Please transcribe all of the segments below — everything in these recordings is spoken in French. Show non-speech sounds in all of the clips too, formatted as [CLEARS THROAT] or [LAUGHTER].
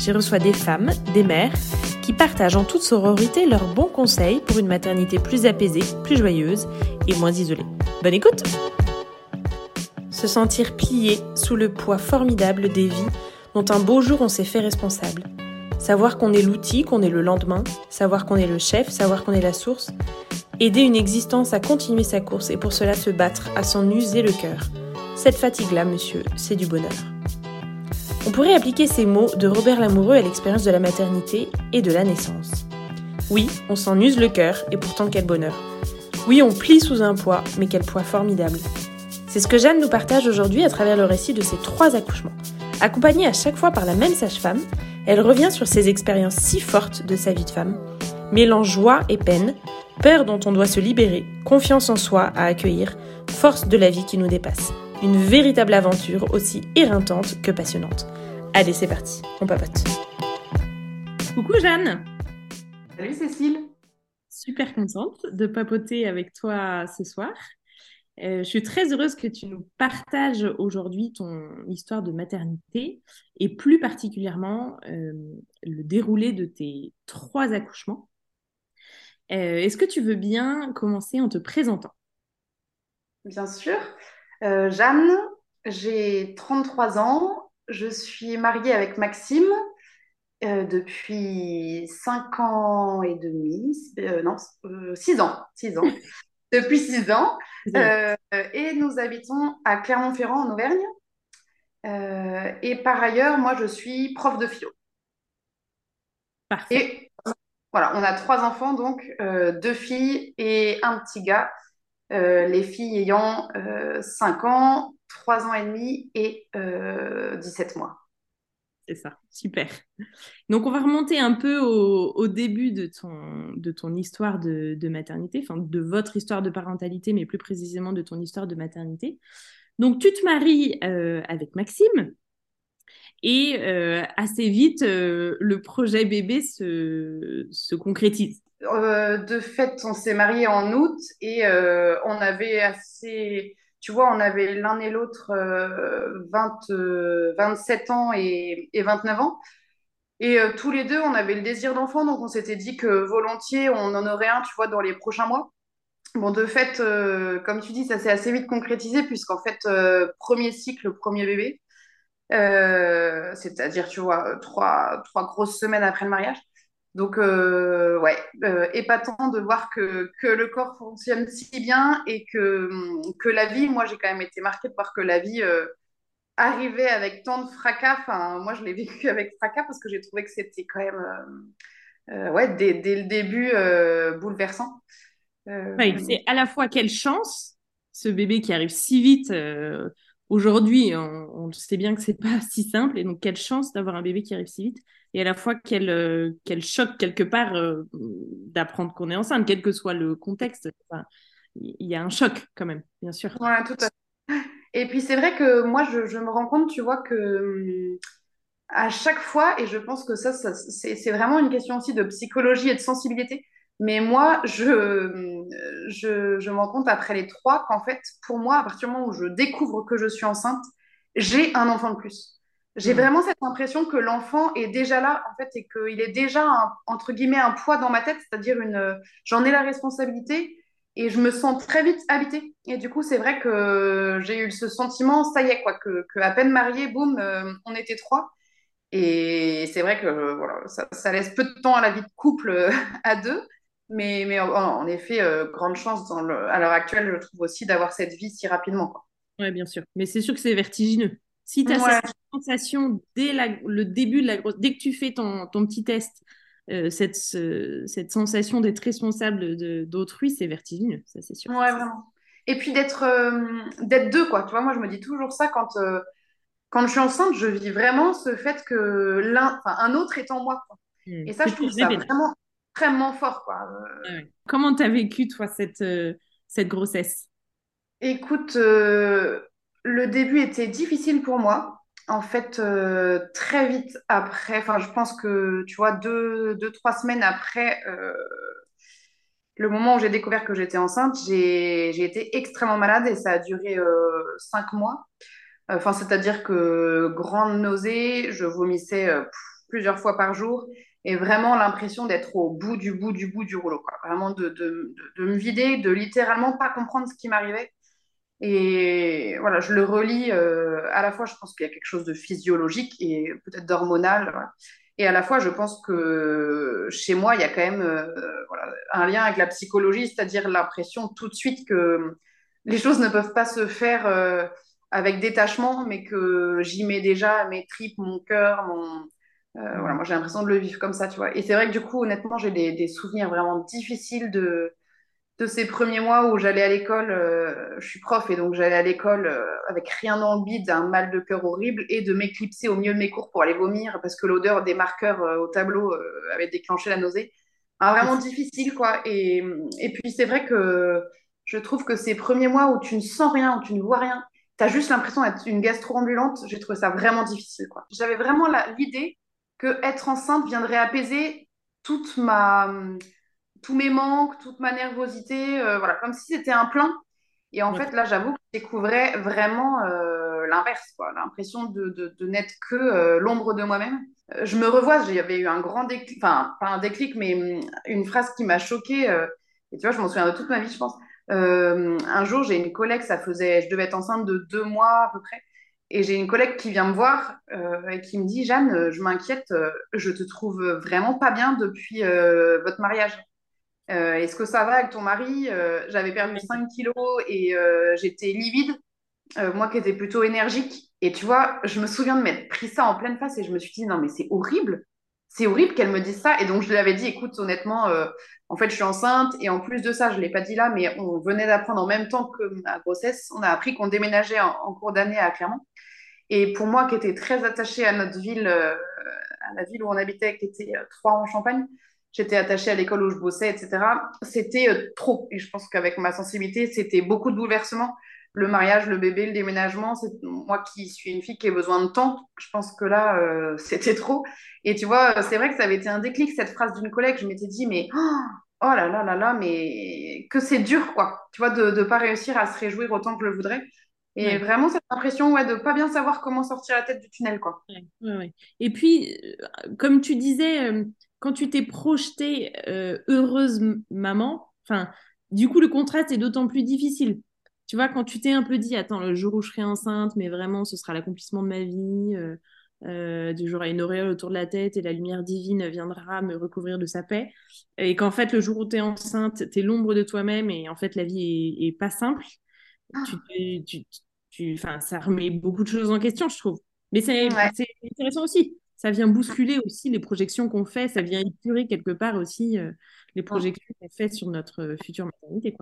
J'y reçois des femmes, des mères, qui partagent en toute sororité leurs bons conseils pour une maternité plus apaisée, plus joyeuse et moins isolée. Bonne écoute Se sentir plié sous le poids formidable des vies dont un beau jour on s'est fait responsable. Savoir qu'on est l'outil, qu'on est le lendemain, savoir qu'on est le chef, savoir qu'on est la source. Aider une existence à continuer sa course et pour cela se battre, à s'en user le cœur. Cette fatigue-là, monsieur, c'est du bonheur. On pourrait appliquer ces mots de Robert Lamoureux à l'expérience de la maternité et de la naissance. Oui, on s'en use le cœur, et pourtant quel bonheur. Oui, on plie sous un poids, mais quel poids formidable. C'est ce que Jeanne nous partage aujourd'hui à travers le récit de ses trois accouchements. Accompagnée à chaque fois par la même sage-femme, elle revient sur ses expériences si fortes de sa vie de femme, mêlant joie et peine, peur dont on doit se libérer, confiance en soi à accueillir, force de la vie qui nous dépasse. Une véritable aventure aussi éreintante que passionnante. Allez, c'est parti, on papote. Coucou Jeanne Salut Cécile Super contente de papoter avec toi ce soir. Euh, je suis très heureuse que tu nous partages aujourd'hui ton histoire de maternité et plus particulièrement euh, le déroulé de tes trois accouchements. Euh, est-ce que tu veux bien commencer en te présentant? Bien sûr. Jeanne, j'ai 33 ans. Je suis mariée avec Maxime depuis 5 ans et demi, non, 6 ans, 6 ans. [LAUGHS] depuis 6 ans. Euh, et nous habitons à Clermont-Ferrand, en Auvergne. Euh, et par ailleurs, moi, je suis prof de philo. Parfait. Et voilà, on a trois enfants, donc euh, deux filles et un petit gars. les filles ayant 5 ans, 3 ans et demi et 17 mois. C'est ça, super. Donc, on va remonter un peu au, début de ton, de ton histoire de, maternité, enfin de votre histoire de parentalité, mais plus précisément de ton histoire de maternité. Donc, tu te maries euh, avec Maxime et euh, assez vite, euh, le projet bébé se, se concrétise. de fait, on s'est mariés en août et on avait assez tu vois, on avait l'un et l'autre 27 euh, ans et, 29 ans. Et euh, tous les deux, on avait le désir d'enfant, donc on s'était dit que volontiers, on en aurait un, tu vois, dans les prochains mois. Bon, de fait, euh, comme tu dis, ça s'est assez vite concrétisé, puisqu'en fait, premier cycle, premier bébé, c'est-à-dire, tu vois, trois grosses semaines après le mariage. Donc, euh, ouais, euh, épatant de voir que, que, le corps fonctionne si bien et que, que la vie, moi j'ai quand même été marquée de voir que la vie euh, arrivait avec tant de fracas. Enfin, moi je l'ai [LAUGHS] vécu avec fracas parce que j'ai trouvé que c'était quand même, ouais, dès, dès, le début, bouleversant. c'est à la fois quelle chance, ce bébé qui arrive si vite. Aujourd'hui, on, sait bien que c'est pas [LAUGHS] si simple, et donc quelle chance d'avoir un bébé qui arrive si vite et à la fois quel, euh, quel choc quelque part euh, d'apprendre qu'on est enceinte, quel que soit le contexte. Il y a un choc quand même, bien sûr. Voilà, tout à fait. Et puis c'est vrai que moi, je, me rends compte, tu vois, que à chaque fois, et je pense que ça c'est vraiment une question aussi de psychologie et de sensibilité, mais moi, je, je, je me rends compte après les trois qu'en fait, pour moi, à partir du moment où je découvre que je suis enceinte, j'ai un enfant de plus. J'ai mm. vraiment cette impression que l'enfant est déjà là, en fait, et qu'il est déjà, entre guillemets, un poids dans ma tête, c'est-à-dire une, j'en ai la responsabilité et je me sens très vite habitée. Et du coup, c'est vrai que j'ai eu ce sentiment, ça y est, quoi, que, que à peine marié, boum, euh, on était trois. Et c'est vrai que voilà, ça, laisse peu de temps à la vie de couple euh, à deux. Mais, mais en, effet, euh, grande chance dans le, à l'heure actuelle, je trouve aussi d'avoir cette vie si rapidement. Oui, bien sûr. Mais c'est sûr que c'est vertigineux. Si tu as cette sensation dès le début de la grosse, dès que tu fais ton, petit test, euh, cette, cette sensation d'être responsable d'autrui, c'est vertigineux, ça c'est sûr. Ouais, vraiment. Et puis d'être euh, d'être deux, quoi. Tu vois, moi je me dis toujours ça quand, euh, quand je suis enceinte, je vis vraiment ce fait que l'un, un autre est en moi. Hmm. Et ça, je trouve ça vraiment extrêmement fort. Quoi. Comment tu as vécu, toi, cette, cette grossesse? Écoute, le début était difficile pour moi en fait, euh, très vite après, enfin, je pense que, tu vois, deux, deux trois semaines après euh, le moment où j'ai découvert que j'étais enceinte, j'ai, été extrêmement malade et ça a duré euh, cinq mois. Enfin, c'est-à-dire que grande nausée, je vomissais plusieurs fois par jour et vraiment l'impression d'être au bout du bout du bout du rouleau. Vraiment de, de, de me vider, de littéralement pas comprendre ce qui m'arrivait. Et voilà, je le relis euh, à la fois, je pense qu'il y a quelque chose de physiologique et peut-être d'hormonal. Et à la fois, je pense que chez moi, il y a quand même euh, voilà, un lien avec la psychologie, c'est-à-dire l'impression tout de suite que les choses ne peuvent pas se faire euh, avec détachement, mais que j'y mets déjà mes tripes, mon cœur, mon... voilà, moi j'ai l'impression de le vivre comme ça, tu vois. Et c'est vrai que du coup, honnêtement, j'ai des, des souvenirs vraiment difficiles de, de ces premiers mois où j'allais à l'école, euh, je suis prof et donc j'allais à l'école euh, avec rien dans le bide, un mal de cœur horrible et de m'éclipser au milieu de mes cours pour aller vomir parce que l'odeur des marqueurs euh, au tableau avait déclenché la nausée. Vraiment [LAUGHS] difficile quoi. Et, et puis c'est vrai que je trouve que ces premiers mois où tu ne sens rien, où tu ne vois rien, tu as juste l'impression d'être une gastro-ambulante, j'ai trouvé ça vraiment difficile quoi. J'avais vraiment l'idée que être enceinte viendrait apaiser toute ma tous mes manques, toute ma nervosité, euh, voilà, comme si c'était un plein. Et en fait, là, j'avoue que je découvrais vraiment euh, l'inverse, quoi, l'impression de, de, n'être que euh, l'ombre de moi-même. Je me revois, j'avais eu un grand déclic, enfin, pas un déclic, mais hum, une phrase qui m'a choquée, et tu vois, je m'en souviens de toute ma vie, je pense. un jour, j'ai une collègue, ça faisait, je devais être enceinte de deux mois à peu près, et j'ai une collègue qui vient me voir et qui me dit, Jeanne, je m'inquiète, je te trouve vraiment pas bien depuis votre mariage. Euh, est-ce que ça va avec ton mari? Euh, J'avais perdu 5 kilos et euh, j'étais livide, moi qui étais plutôt énergique. Et tu vois, je me souviens de m'être pris ça en pleine face et je me suis dit, non, mais c'est horrible. C'est horrible qu'elle me dise ça. Et donc, je lui avais dit, écoute, honnêtement, en fait, je suis enceinte. Et en plus de ça, je ne l'ai pas dit là, mais on venait d'apprendre en même temps que ma grossesse. On a appris qu'on déménageait en, cours d'année à Clermont. Et pour moi, qui était très attachée à notre ville, à la ville où on habitait, qui était trois en Champagne, j'étais attachée à l'école où je bossais, etc. C'était euh, trop. Et je pense qu'avec ma sensibilité, c'était beaucoup de bouleversements. Le mariage, le bébé, le déménagement, moi qui suis une fille qui a besoin de temps. Je pense que là, euh, [LAUGHS] c'était trop. Et tu vois, c'est vrai que ça avait été un déclic, cette phrase d'une collègue. Je m'étais dit, mais oh, oh là là là là, mais que c'est dur, quoi. Tu vois, de ne pas réussir à se réjouir autant que je le voudrais. Et vraiment, cette impression ouais, de ne pas bien savoir comment sortir la tête du tunnel. Quoi. Ouais, Et puis, euh, comme tu disais, quand tu t'es projetée euh, heureuse maman, enfin, du coup, le contraste est d'autant plus difficile. Tu vois, quand tu t'es un peu dit, attends, le jour où je serai enceinte, mais vraiment, ce sera l'accomplissement de ma vie, euh, euh, du jour à une auréole autour de la tête et la lumière divine viendra me recouvrir de sa paix. Et qu'en fait, le jour où tu es enceinte, tu es l'ombre de toi-même et en fait, la vie est, pas simple. Ah. Tu, tu, ça remet beaucoup de choses en question, je trouve. Mais c'est intéressant aussi ça vient bousculer aussi les projections qu'on fait, ça vient épurer quelque part aussi euh, les projections qu'on fait sur notre euh, future maternité.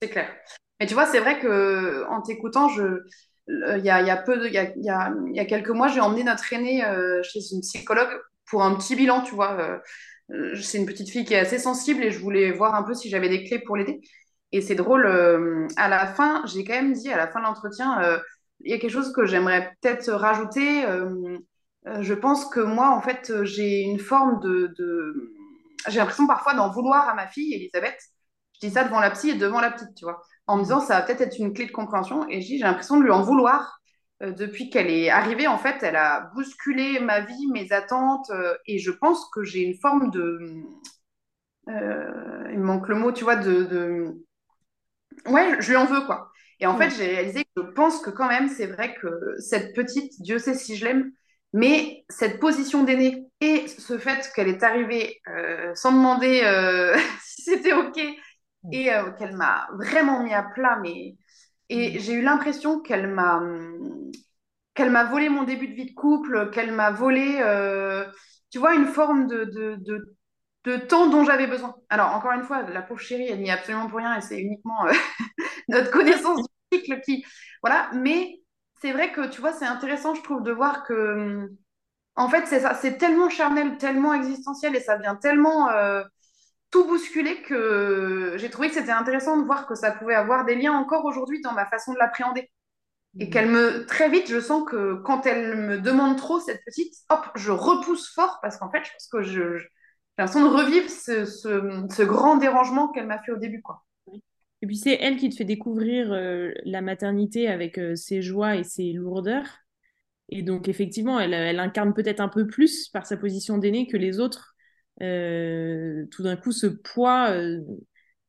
C'est clair. Mais tu vois, c'est vrai que en t'écoutant, je, il y a, y a, peu de, il y a, y a, y a quelques mois, j'ai emmené notre aînée euh, chez une psychologue pour un petit bilan, tu vois. c'est une petite fille qui est assez sensible et je voulais voir un peu si j'avais des clés pour l'aider. Et c'est drôle, à la fin, j'ai quand même dit, à la fin de l'entretien, il y a quelque chose que j'aimerais peut-être rajouter. Euh, je pense que moi, en fait, euh, j'ai une forme de, J'ai l'impression parfois d'en vouloir à ma fille, Elisabeth. Je dis ça devant la psy et devant la petite, tu vois. En me disant, ça va peut-être être une clé de compréhension. Et j'ai l'impression de lui en vouloir. Euh, depuis qu'elle est arrivée, en fait, elle a bousculé ma vie, mes attentes. et je pense que j'ai une forme de... il manque le mot, tu vois, de... Ouais, je lui en veux, quoi. Et en fait, j'ai réalisé que je pense que quand même, c'est vrai que cette petite, Dieu sait si je l'aime, mais cette position d'aînée et ce fait qu'elle est arrivée euh, sans demander euh, [LAUGHS] si c'était OK et euh, qu'elle m'a vraiment mis à plat, mais... et mm. j'ai eu l'impression qu'elle m'a qu'elle m'a volé mon début de vie de couple, qu'elle m'a volé, tu vois, une forme de, de, de, de temps dont j'avais besoin. Alors, encore une fois, la pauvre chérie, elle n'y est absolument pour rien et c'est uniquement [LAUGHS] notre connaissance du cycle qui... Voilà, mais c'est vrai que, tu vois, c'est intéressant, je trouve, de voir que, En fait, c'est ça, c'est tellement charnel, tellement existentiel et ça vient tellement euh, tout bousculer que j'ai trouvé que c'était intéressant de voir que ça pouvait avoir des liens encore aujourd'hui dans ma façon de l'appréhender. Et Mm. qu'elle me, très vite, je sens que quand elle me demande trop, cette petite, hop, je repousse fort parce qu'en fait, je pense que je, je- l'impression de revivre ce, ce- ce grand dérangement qu'elle m'a fait au début, quoi. Et puis c'est elle qui te fait découvrir euh, la maternité avec euh, ses joies et ses lourdeurs. Et donc effectivement, elle, elle incarne peut-être un peu plus par sa position d'aînée que les autres. euh, tout d'un coup, ce poids, euh,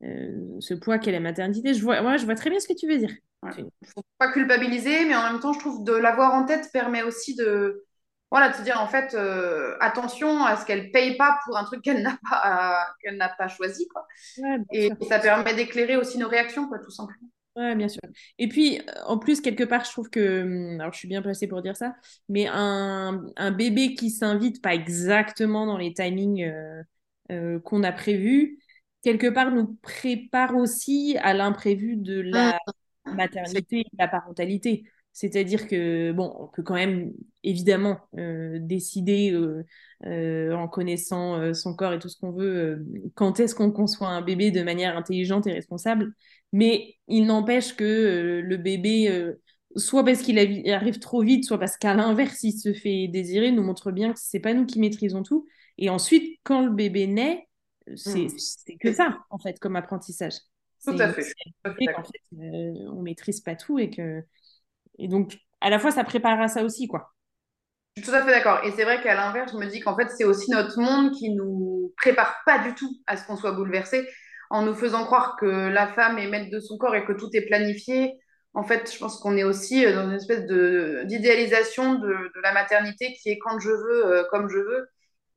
euh, ce poids qu'est la maternité. Je vois, ouais, je vois très bien ce que tu veux dire. Ouais. Faut pas culpabiliser, mais en même temps, je trouve de l'avoir en tête permet aussi de, voilà, de se dire en fait, euh, attention à ce qu'elle paye pas pour un truc [LAUGHS] qu'elle n'a pas, qu'elle n'a pas choisi, quoi. Ouais, Et ça permet d'éclairer aussi nos réactions, quoi, tout simplement. Ouais, bien sûr. Et puis, en plus, quelque part, je trouve que, hum, alors je suis bien placée pour dire ça, mais un, un bébé qui s'invite pas exactement dans les timings euh, euh, qu'on a prévus, quelque part nous prépare aussi à l'imprévu de Mmh. la C'est maternité et de la parentalité. C'est-à-dire que, bon, on peut quand même évidemment euh, décider euh, euh, en connaissant son corps et tout ce qu'on veut, quand est-ce qu'on conçoit un bébé de manière intelligente et responsable. Mais il n'empêche que le bébé, soit parce qu'il arrive trop vite, soit parce qu'à l'inverse, il se fait désirer, nous montre bien que c'est pas nous qui maîtrisons tout. Et ensuite, quand le bébé naît, c'est Mmh. c'est que ça, en fait, comme apprentissage. tout à fait. Tout à fait on maîtrise pas tout et que et donc à la fois ça prépare à ça aussi, quoi. Je suis tout à fait d'accord. Et c'est vrai qu'à l'inverse, je me dis qu'en fait, c'est aussi notre monde qui nous prépare pas du tout à ce qu'on soit bouleversé, en nous faisant croire que la femme est maître de son corps et que tout est planifié. En fait, je pense qu'on est aussi euh, dans une espèce d'idéalisation de, de la maternité qui est quand je veux, euh, comme je veux.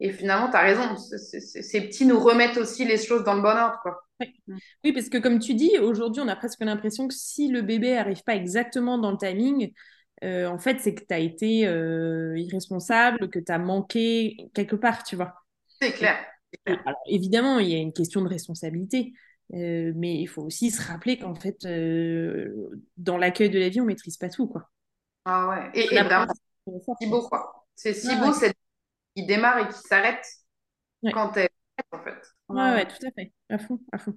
Et finalement, tu as raison. Ces petits nous remettent aussi les choses dans le bon ordre, quoi. Oui, parce que comme tu dis, aujourd'hui, on a presque l'impression que si le bébé arrive pas exactement dans le timing, euh, en fait, c'est que tu as été euh, irresponsable, que tu as manqué quelque part, tu vois. C'est clair. Alors, évidemment, il y a une question de responsabilité, euh, mais il faut aussi se rappeler qu'en fait, dans l'accueil de la vie, on maîtrise pas tout, quoi. Ah ouais. Et, et c'est si beau, quoi. C'est si Ouais, beau ouais. cette qui démarre et qui s'arrête Ouais. quand elle en fait. Ouais, Ouais, ouais, tout à fait, à fond, à fond.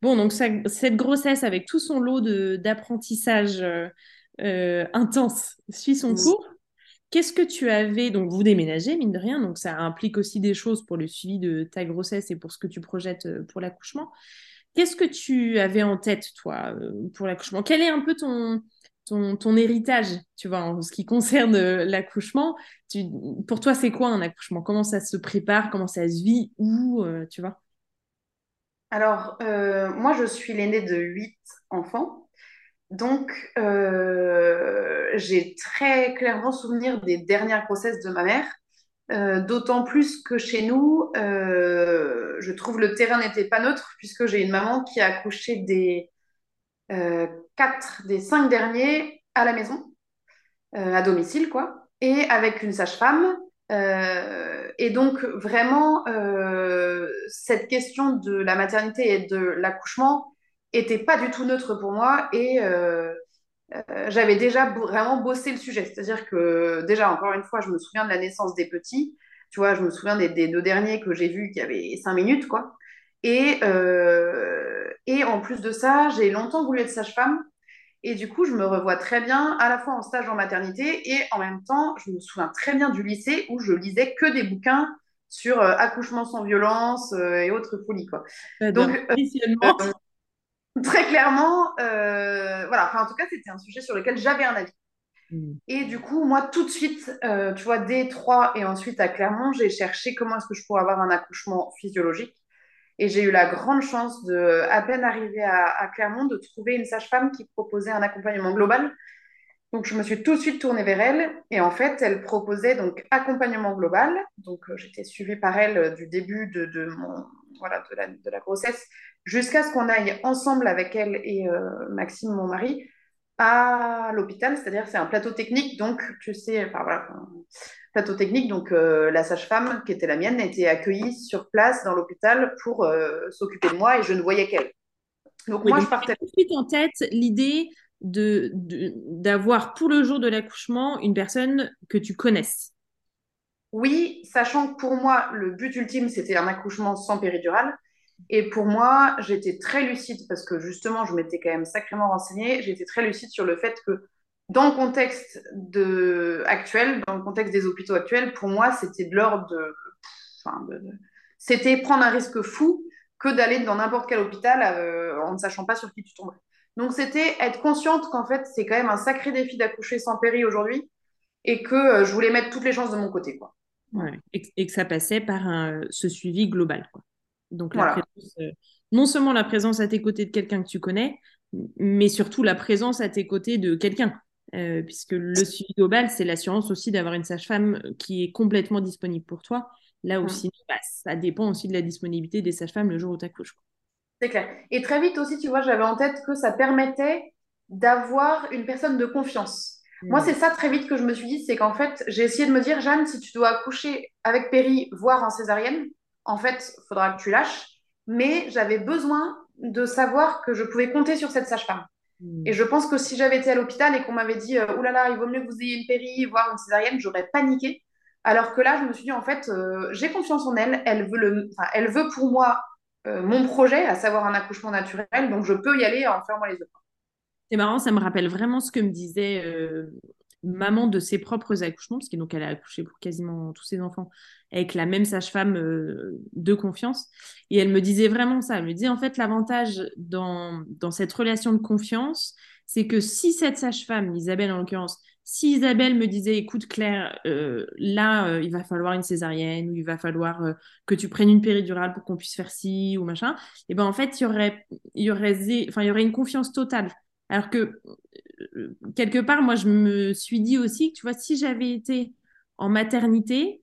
Bon, donc ça- cette grossesse avec tout son lot de d'apprentissage euh, euh, intense suit son cours. Qu'est-ce que tu avais, donc vous déménagez, mine de rien, donc ça implique aussi des choses pour le suivi de ta grossesse et pour ce que tu projettes euh, pour l'accouchement. Qu'est-ce que tu avais en tête, toi, pour l'accouchement? Quel est un peu ton, ton, ton héritage, tu vois, en ce qui concerne euh, l'accouchement? Pour toi, c'est quoi un accouchement? Comment ça se prépare? Comment ça se vit? Où, euh, tu vois? Alors, euh, moi, je suis l'aînée de huit enfants. Donc, j'ai très clairement souvenir des dernières grossesses de ma mère. D'autant plus que chez nous, je trouve le terrain n'était pas neutre, puisque j'ai une maman qui a accouché des quatre, des cinq derniers à la maison. euh, à domicile, quoi, et avec une sage-femme. Euh, et donc, vraiment, euh, cette question de la maternité et de l'accouchement était pas du tout neutre pour moi. Et euh, euh, j'avais déjà vraiment bossé le sujet. C'est-à-dire que, déjà, encore une fois, je me souviens de la naissance des petits. Tu vois, je me souviens des, des deux derniers que j'ai vus qui avaient cinq minutes, quoi. Et, euh, et en plus de ça, j'ai longtemps voulu être sage-femme. Et du coup, je me revois très bien à la fois en stage en maternité et en même temps, je me souviens très bien du lycée où je lisais que des bouquins sur euh, accouchement sans violence euh, et autres folies, quoi. Donc, euh, [LAUGHS] très clairement, voilà, enfin, en tout cas, c'était un sujet sur lequel j'avais un avis. Mm. Et du coup, moi, tout de suite, tu vois, dès 3 et ensuite à Clermont, j'ai cherché comment est-ce que je pourrais avoir un accouchement physiologique. Et j'ai eu la grande chance de, à peine arriver à, Clermont, de trouver une sage-femme qui proposait un accompagnement global. Donc, je me suis tout de suite tournée vers elle. Et en fait, elle proposait donc accompagnement global. Donc, euh, j'étais suivie par elle euh, du début de, de, mon, voilà, de, la, de la grossesse jusqu'à ce qu'on aille ensemble avec elle et euh, Maxime, mon mari, à l'hôpital. C'est-à-dire, c'est un plateau technique. Donc, tu sais, enfin voilà, plateau technique. Donc, euh, la sage-femme, qui était la mienne, était accueillie sur place dans l'hôpital pour euh, s'occuper de moi et je ne voyais qu'elle. Donc, Oui, moi, donc je partais. tout de suite en tête l'idée de, de- d'avoir pour le jour de l'accouchement une personne que tu connaisses. Oui, sachant que pour moi, le but ultime, c'était un accouchement sans péridurale. Et pour moi, j'étais très lucide parce que justement, je m'étais quand même sacrément renseignée. J'étais très lucide sur le fait que dans le contexte de... actuel, dans le contexte des hôpitaux actuels, pour moi, c'était de l'ordre de... Enfin, de... C'était prendre un risque fou que d'aller dans n'importe quel hôpital euh, en ne sachant pas sur qui tu tomberais. Donc, c'était être consciente qu'en fait, c'est quand même un sacré défi d'accoucher sans péri aujourd'hui et que euh, je voulais mettre toutes les chances de mon côté. Quoi. Ouais. Et, et, que ça passait par un, ce suivi global. Quoi. Donc, la voilà. présence, euh, non seulement la présence à tes côtés de quelqu'un que tu connais, mais surtout la présence à tes côtés de quelqu'un. Euh, puisque le suivi global, c'est l'assurance aussi d'avoir une sage-femme qui est complètement disponible pour toi. Là aussi, bah, ça dépend aussi de la disponibilité des sages-femmes le jour où tu accouches. C'est clair. Et très vite aussi, tu vois, j'avais en tête que ça permettait d'avoir une personne de confiance. Mmh. Moi, c'est ça très vite que je me suis dit, c'est qu'en fait, j'ai essayé de me dire, Jeanne, si tu dois accoucher avec Péri, voire en césarienne, en fait, il faudra que tu lâches. Mais j'avais besoin de savoir que je pouvais compter sur cette sage-femme. Et je pense que si j'avais été à l'hôpital et qu'on m'avait dit, euh, oh là là, il vaut mieux que vous ayez une péri, voire une césarienne, j'aurais paniqué. Alors que là, je me suis dit, en fait, euh, j'ai confiance en elle. Elle veut, le, elle veut pour moi euh, mon projet, à savoir un accouchement naturel. Donc, je peux y aller en fermant les yeux. C'est marrant, ça me rappelle vraiment ce que me disait euh, maman de ses propres accouchements, parce qu'elle a accouché pour quasiment tous ses enfants avec la même sage-femme euh, de confiance. Et elle me disait vraiment ça. Elle me disait, en fait, l'avantage dans, dans cette relation de confiance, c'est que si cette sage-femme, Isabelle en l'occurrence, si Isabelle me disait, écoute Claire, euh, là, euh, il va falloir une césarienne ou il va falloir que tu prennes une péridurale pour qu'on puisse faire ci ou machin, et eh ben en fait, il aurait, y aurait, il y aurait une confiance totale. Alors que euh, quelque part, moi, je me suis dit aussi que, tu vois, si j'avais été en maternité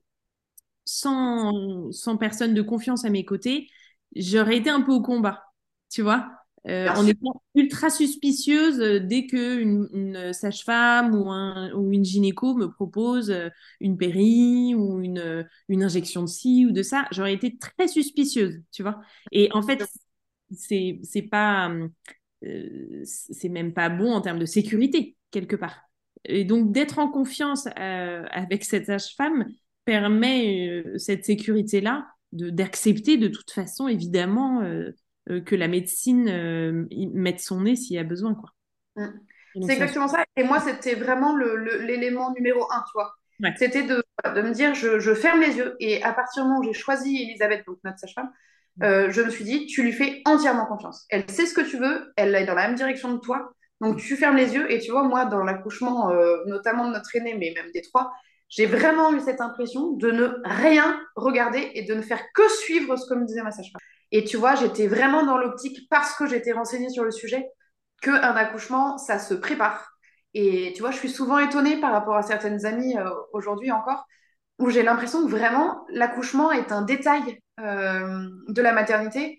sans, sans personne de confiance à mes côtés, j'aurais été un peu au combat, tu vois. Euh, en étant ultra suspicieuse euh, dès qu'une une sage-femme ou, un, ou une gynéco me propose une péri ou une, une injection de ci ou de ça, j'aurais été très suspicieuse, tu vois. Et en fait, c'est c'est pas euh, c'est même pas bon en termes de sécurité quelque part. Et donc d'être en confiance euh, avec cette sage-femme permet euh, cette sécurité-là d'accepter de, de, toute façon évidemment que la médecine mette son nez s'il y a besoin. quoi. Mm. C'est exactement ça. Et moi, c'était vraiment l'élément numéro un, tu vois. Ouais. C'était de, de, me dire, je, je, ferme les yeux. Et à partir du moment où j'ai choisi Elisabeth, donc notre sage-femme, mm. Euh, je me suis dit, tu lui fais entièrement confiance. Elle sait ce que tu veux, elle est dans la même direction de toi. Donc, tu fermes les yeux. Et tu vois, moi, dans l'accouchement, euh, notamment de notre aîné, mais même des trois, j'ai vraiment eu cette impression de ne rien regarder et de ne faire que suivre ce que me disait ma sage-femme. Et tu vois, j'étais vraiment dans l'optique, parce que j'étais renseignée sur le sujet, qu'un accouchement, ça se prépare. Et tu vois, je suis souvent étonnée par rapport à certaines amies euh, aujourd'hui encore, où j'ai l'impression que vraiment l'accouchement est un détail euh, de la maternité.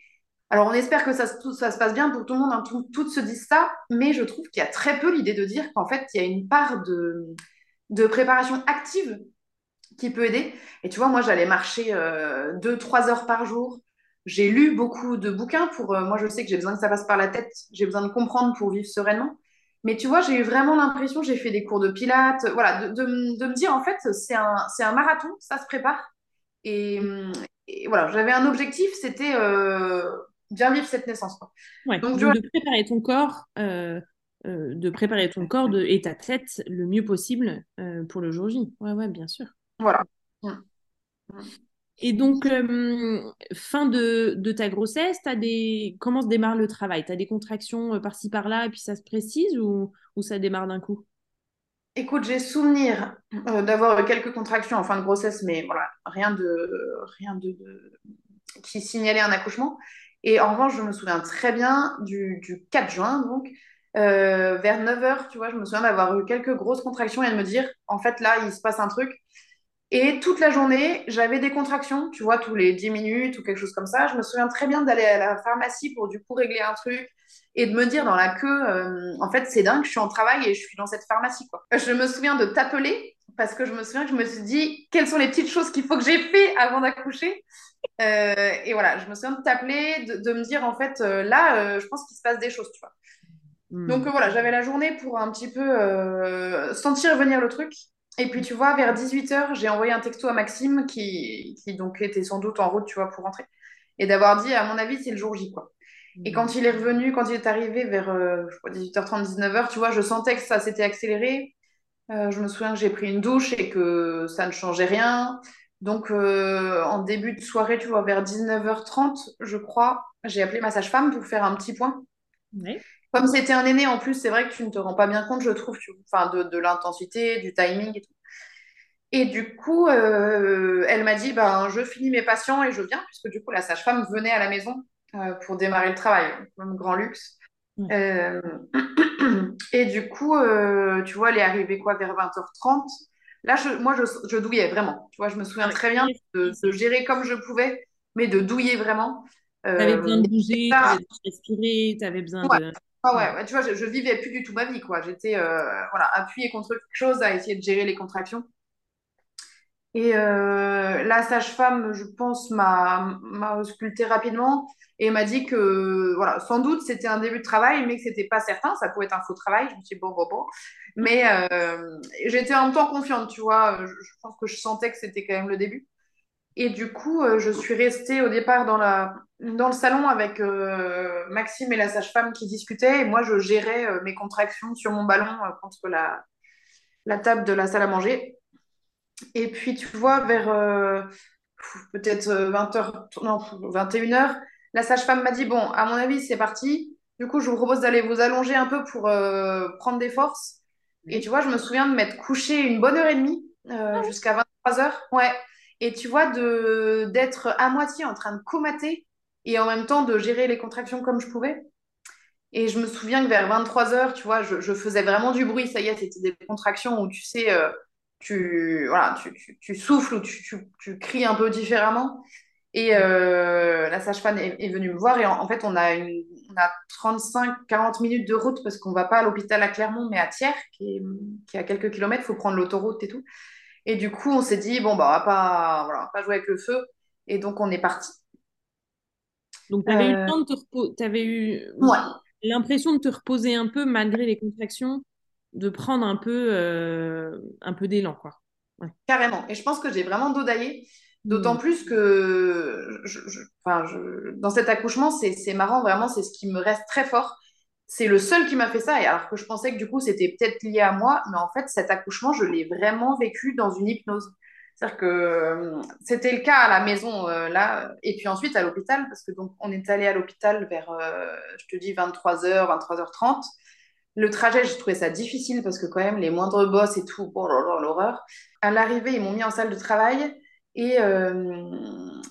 Alors on espère que ça, se passe bien pour tout le monde, hein, tout, toutes se disent ça, mais je trouve qu'il y a très peu l'idée de dire qu'en fait, il y a une part de, préparation active qui peut aider. Et tu vois, moi, j'allais marcher euh, deux, trois heures par jour. J'ai lu beaucoup de bouquins pour. Euh, moi, je sais que j'ai besoin que ça passe par la tête. J'ai besoin de comprendre pour vivre sereinement. Mais tu vois, j'ai eu vraiment l'impression, j'ai fait des cours de pilates, voilà, de, de, de me dire, en fait, c'est un, un marathon, ça se prépare. Et, et voilà, j'avais un objectif, c'était euh, bien vivre cette naissance. Quoi. Ouais, donc, de, de préparer ton corps euh, euh, de préparer ton corps de, et ta tête le mieux possible pour le jour J. Ouais, ouais, bien sûr. Voilà. Et donc, euh, fin de, ta grossesse, des... comment se démarre le travail? Tu as des contractions euh, par-ci par-là et puis ça se précise ou, ou ça démarre d'un coup? Écoute, j'ai souvenir euh, d'avoir quelques contractions en fin de grossesse, mais voilà, rien de, rien de, de, qui signalait un accouchement. Et en revanche, je me souviens très bien du, du 4 juin, donc, euh, vers 9h, tu vois, je me souviens d'avoir eu quelques grosses contractions et de me dire, en fait, là, il se passe un truc. Et toute la journée, j'avais des contractions, tu vois, tous les 10 minutes ou quelque chose comme ça. Je me souviens très bien d'aller à la pharmacie pour du coup régler un truc et de me dire dans la queue, euh, en fait, c'est dingue, je suis en travail et je suis dans cette pharmacie, quoi. Je me souviens de t'appeler parce que je me souviens que je me suis dit, quelles sont les petites choses qu'il faut que j'ai fait avant d'accoucher? Euh, Et voilà, je me souviens de t'appeler, de, de, me dire, en fait, euh, là, je pense qu'il se passe des choses, tu vois. Mmh. Donc voilà, j'avais la journée pour un petit peu sentir venir le truc. Et puis, tu vois, vers 18h, j'ai envoyé un texto à Maxime qui, qui donc était sans doute en route, tu vois, pour rentrer. Et d'avoir dit, à mon avis, c'est le jour J, quoi. Et quand il est revenu, quand il est arrivé vers 18h30, 19h, tu vois, je sentais que ça s'était accéléré. Euh, je me souviens que j'ai pris une douche et que ça ne changeait rien. Donc, euh, en début de soirée, tu vois, vers 19h30, je crois, j'ai appelé ma sage-femme pour faire un petit point. Comme c'était un aîné, en plus, c'est vrai que tu ne te rends pas bien compte, je trouve, enfin, de, de l'intensité, du timing et tout. Et du coup, euh, elle m'a dit, ben, je finis mes patients et je viens, puisque du coup, la sage-femme venait à la maison euh, pour démarrer le travail, un grand luxe. Euh, [CLEARS THROAT] et du coup, tu vois, elle est arrivée quoi, vers 20h30. Là, je, moi, je, je, douillais vraiment. Tu vois, je me souviens très bien de, gérer comme je pouvais, mais de douiller vraiment. tu avais besoin de bouger, tu avais besoin de respirer, tu avais besoin de... Ah ouais, tu vois, je, je, vivais plus du tout ma vie, quoi. J'étais voilà, appuyée contre quelque chose à essayer de gérer les contractions. Et euh, la sage-femme, je pense, m'a ausculté rapidement et m'a dit que, voilà, sans doute c'était un début de travail, mais que c'était pas certain, ça pouvait être un faux travail. Je me suis dit, bon, bon, bon. Mais euh, j'étais en même temps confiante, tu vois. Je, pense que je sentais que c'était quand même le début. Et du coup, euh, je suis restée au départ dans, la, dans le salon avec Maxime et la sage-femme qui discutaient. Et moi, je gérais mes contractions sur mon ballon contre la, la table de la salle à manger. Et puis, tu vois, vers euh, peut-être 20h, euh, non, 21h, la sage-femme m'a dit, bon, à mon avis, c'est parti. Du coup, je vous propose d'aller vous allonger un peu pour euh, prendre des forces. Et tu vois, je me souviens de m'être couchée une bonne heure et demie ah jusqu'à 23h. Ouais. Et tu vois, d'être à moitié en train de comater et en même temps de gérer les contractions comme je pouvais. Et je me souviens que vers 23h, tu vois, je, faisais vraiment du bruit. Ça y est, c'était des contractions où, tu sais, voilà, tu, souffles ou tu, cries un peu différemment. Et euh, la sage-femme est, venue me voir et en, fait, on a, une, on a 35-40 minutes de route parce qu'on va pas à l'hôpital à Clermont, mais à Thiers, qui est, à quelques kilomètres, il faut prendre l'autoroute et tout. Et du coup, on s'est dit, bon, bah, on va pas, voilà, pas jouer avec le feu. Et donc, on est parti. Donc, tu avais eu le euh, temps de te reposer, tu avais eu l'impression de te reposer un peu malgré les contractions de prendre un peu, euh, un peu d'élan, quoi. Carrément. Et je pense que j'ai vraiment dodaillé. D'autant hmm. plus que je, dans cet accouchement, c'est marrant, vraiment, c'est ce qui me reste très fort. C'est le seul qui m'a fait ça, et alors que je pensais que du coup c'était peut-être lié à moi, mais en fait cet accouchement, je l'ai vraiment vécu dans une hypnose. C'est-à-dire que euh, c'était le cas à la maison euh, là, et puis ensuite à l'hôpital, parce que donc on est allé à l'hôpital vers, je te dis, 23h, 23h30. Le trajet, j'ai trouvé ça difficile parce que quand même, les moindres bosses et tout, bon, l'horreur. À l'arrivée, ils m'ont mis en salle de travail et euh,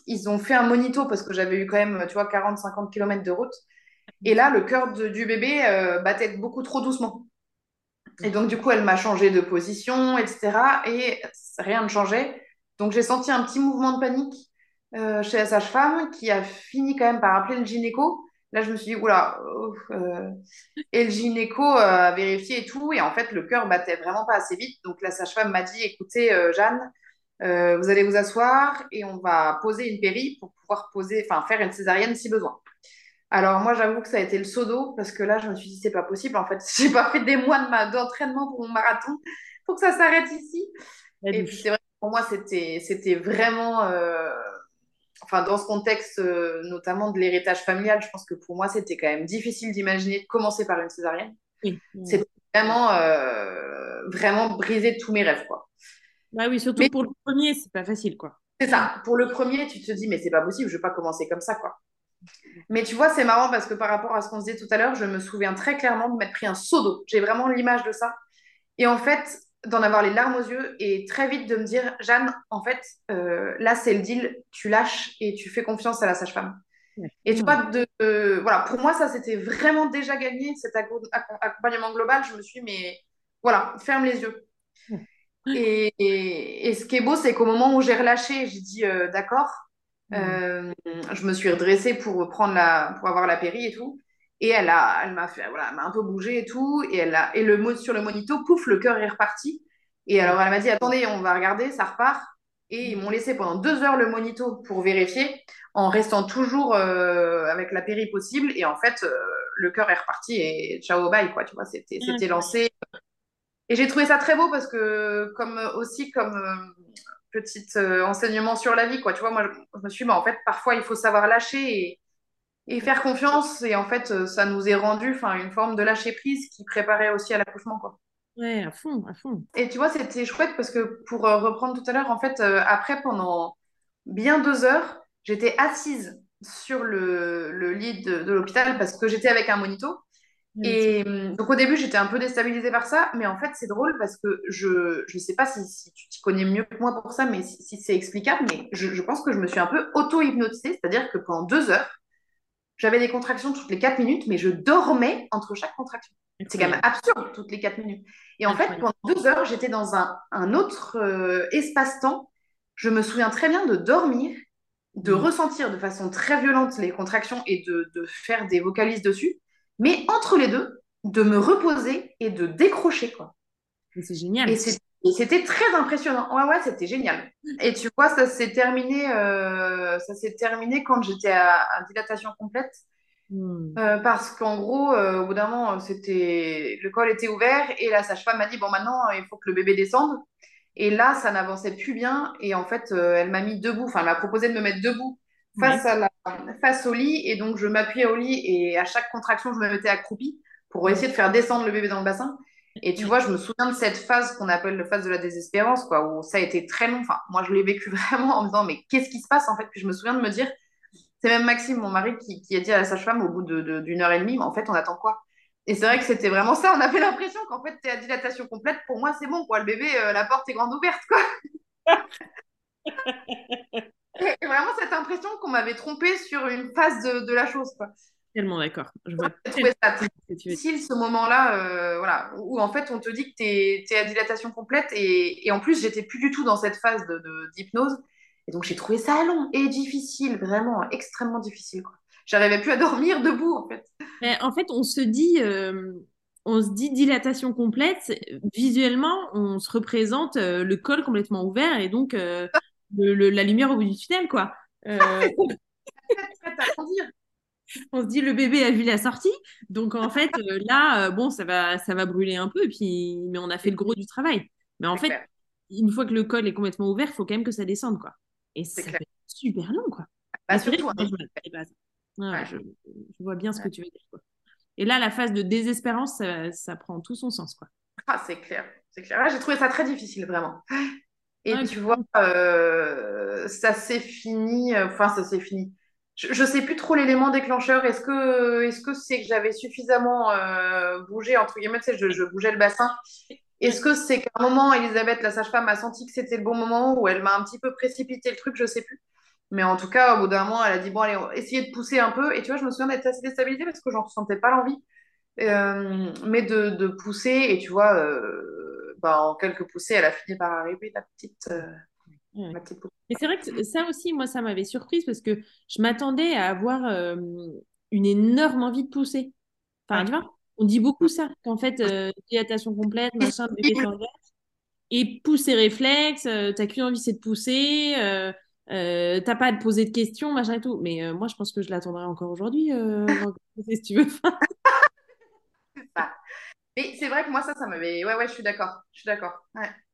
ils ont fait un monito parce que j'avais eu quand même, tu vois, 40-50 km de route. Et là, le cœur du bébé euh, battait beaucoup trop doucement. Et donc, du coup, elle m'a changé de position, etc. Et rien ne changeait. Donc, j'ai senti un petit mouvement de panique euh, chez la sage-femme qui a fini quand même par appeler le gynéco. Là, je me suis dit, oula. Euh, et le gynéco a vérifié et tout. Et en fait, le cœur battait vraiment pas assez vite. Donc, la sage-femme m'a dit, écoutez, Jeanne, vous allez vous asseoir et on va poser une péri pour pouvoir poser, enfin, faire une césarienne si besoin. Alors, moi, j'avoue que ça a été le saut d'eau parce que là, je me suis dit, c'est pas possible. En fait, [LAUGHS] j'ai pas fait des mois d'entraînement pour mon marathon. Faut que ça s'arrête ici. Et puis, c'est vrai que pour moi, c'était vraiment enfin, dans ce contexte, euh, notamment de l'héritage familial, je pense que pour moi, c'était quand même difficile d'imaginer de commencer par une césarienne. C'était vraiment, euh, vraiment brisé tous mes rêves, quoi. Bah oui, surtout pour le premier, c'est pas facile, quoi. C'est ça. Pour le premier, tu te dis, mais c'est pas possible, je vais pas commencer comme ça, quoi. Mais tu vois, c'est marrant parce que par rapport à ce qu'on se disait tout à l'heure, je me souviens très clairement de m'être pris un seau d'eau. J'ai vraiment l'image de ça. Et en fait, d'en avoir les larmes aux yeux et très vite de me dire, Jeanne, en fait, euh, là, c'est le deal, tu lâches et tu fais confiance à la sage-femme. Et tu vois, de, voilà, pour moi, ça, c'était vraiment déjà gagné, cet accompagnement global. Je me suis dit, mais voilà, ferme les yeux. Et, et, ce qui est beau, c'est qu'au moment où j'ai relâché, j'ai dit, euh, d'accord, euh, je me suis redressée pour, prendre la, pour avoir la péri et tout. Et elle a, elle m'a fait, voilà, m'a un peu bougé et tout. Et elle a, et le mot sur le monito, pouf, le cœur est reparti. Et alors elle m'a dit, attendez, on va regarder, ça repart. Et ils m'ont laissé pendant deux heures le monito pour vérifier, en restant toujours euh, avec la péri possible. Et en fait, euh, le cœur est reparti et ciao bye quoi. Tu vois, c'était, c'était lancé. Et j'ai trouvé ça très beau parce que, comme aussi, comme petit enseignement sur la vie, quoi. Tu vois, moi, je, me suis dit, bah, en fait, parfois, il faut savoir lâcher et, et faire confiance. Et en fait, ça nous est rendu une forme de lâcher prise qui préparait aussi à l'accouchement, quoi. Ouais, à fond, à fond. Et tu vois, c'était chouette parce que pour reprendre tout à l'heure, en fait, après, pendant bien deux heures, j'étais assise sur le, le lit de, de l'hôpital parce que j'étais avec un monito. Et hum, donc au début, j'étais un peu déstabilisée par ça, mais en fait, c'est drôle parce que je ne sais pas si, si tu t'y connais mieux que moi pour ça, mais si, si c'est explicable, mais je, je, pense que je me suis un peu auto-hypnotisée, c'est-à-dire que pendant deux heures, j'avais des contractions toutes les quatre minutes, mais je dormais entre chaque contraction. C'est quand même absurde, toutes les quatre minutes. Et en fait, pendant deux heures, j'étais dans un, un autre euh, espace-temps. Je me souviens très bien de dormir, de mmh. ressentir de façon très violente les contractions et de, de faire des vocalises dessus. Mais entre les deux, de me reposer et de décrocher, quoi. C'est génial. Et c'était très impressionnant. Ouais, ouais, c'était génial. Et tu vois, ça s'est terminé, euh, ça s'est terminé quand j'étais à, dilatation complète. Hmm. Euh, parce qu'en gros, euh, au bout d'un moment, c'était le col était ouvert et la sage-femme m'a dit bon maintenant il faut que le bébé descende. Et là, ça n'avançait plus bien et en fait, elle m'a mis debout. Enfin, elle m'a proposé de me mettre debout face, à la, face au lit. Et donc, je m'appuyais au lit et à chaque contraction, je me mettais accroupie pour essayer de faire descendre le bébé dans le bassin. Et tu vois, je me souviens de cette phase qu'on appelle la phase de la désespérance, quoi, où ça a été très long. Enfin, moi, je l'ai vécu [LAUGHS] vraiment en me disant, mais qu'est-ce qui se passe en fait? Puis je me souviens de me dire, c'est même Maxime, mon mari, qui, qui a dit à la sage-femme au bout d'une de, heure et demie, mais en fait, on attend quoi? Et c'est vrai que c'était vraiment ça. On avait l'impression qu'en fait, tu es à dilatation complète. Pour moi, c'est bon, quoi. Le bébé, euh, la porte est grande ouverte, quoi. [LAUGHS] Et [LAUGHS] vraiment cette impression qu'on m'avait trompé sur une phase de, de la chose. Quoi. Tellement d'accord. Je vois ça difficile ce moment-là, euh, voilà, où en fait on te dit que tu es, à dilatation complète et, et en plus j'étais plus du tout dans cette phase d'hypnose. De, et donc j'ai trouvé ça long et difficile, vraiment extrêmement difficile. J'arrivais plus à dormir [LAUGHS] debout en fait. Mais en fait, on se dit, euh, on se dit dilatation complète. Visuellement, on se représente euh, le col complètement ouvert et donc [LAUGHS] la lumière au bout du tunnel, quoi. Euh, [LAUGHS] [LAUGHS] on se dit le bébé a vu la sortie, donc en fait euh, là, euh, bon, ça va, ça va brûler un peu, puis mais on a fait le gros du travail. Mais en fait, une fois que le col est complètement ouvert, il faut quand même que ça descende, quoi. Et c'est super long, quoi. Bah, je, vois bien ce que tu veux dire. Quoi. Et là, la phase de désespérance, ça, ça prend tout son sens, quoi. Ah, c'est clair, c'est clair. J'ai trouvé ça très difficile, vraiment. Et tu vois, euh, ça s'est fini, euh, enfin, ça s'est fini. Je, ne sais plus trop l'élément déclencheur. Est-ce que est-ce que c'est que j'avais suffisamment euh, bougé, entre guillemets, tu sais, je, je, bougeais le bassin. Est-ce que c'est qu'à un moment, Elisabeth, la sage-femme, a senti que c'était le bon moment ou elle m'a un petit peu précipité le truc, je sais plus. Mais en tout cas, au bout d'un moment, elle a dit, bon, allez, essayer de pousser un peu. Et tu vois, je me souviens d'être assez déstabilisée parce que j'en ressentais pas l'envie. mais de, de, pousser, et tu vois, bah, en quelques poussées, elle a fini par arriver, la petite. Euh, Mais c'est vrai que ça aussi, moi, ça m'avait surprise parce que je m'attendais à avoir euh, une énorme envie de pousser. Enfin, tu vois, on dit beaucoup ça, qu'en fait, euh, dilatation complète, [LAUGHS] machin, bébé et pousser réflexe, t'as qu'une envie, c'est de pousser, t'as pas à te poser de questions, machin et tout. Mais moi, je pense que je l'attendrai encore aujourd'hui, [LAUGHS] si tu veux. Mais c'est vrai que moi, ça, ça m'avait. Ouais, ouais, je suis d'accord. Je suis d'accord.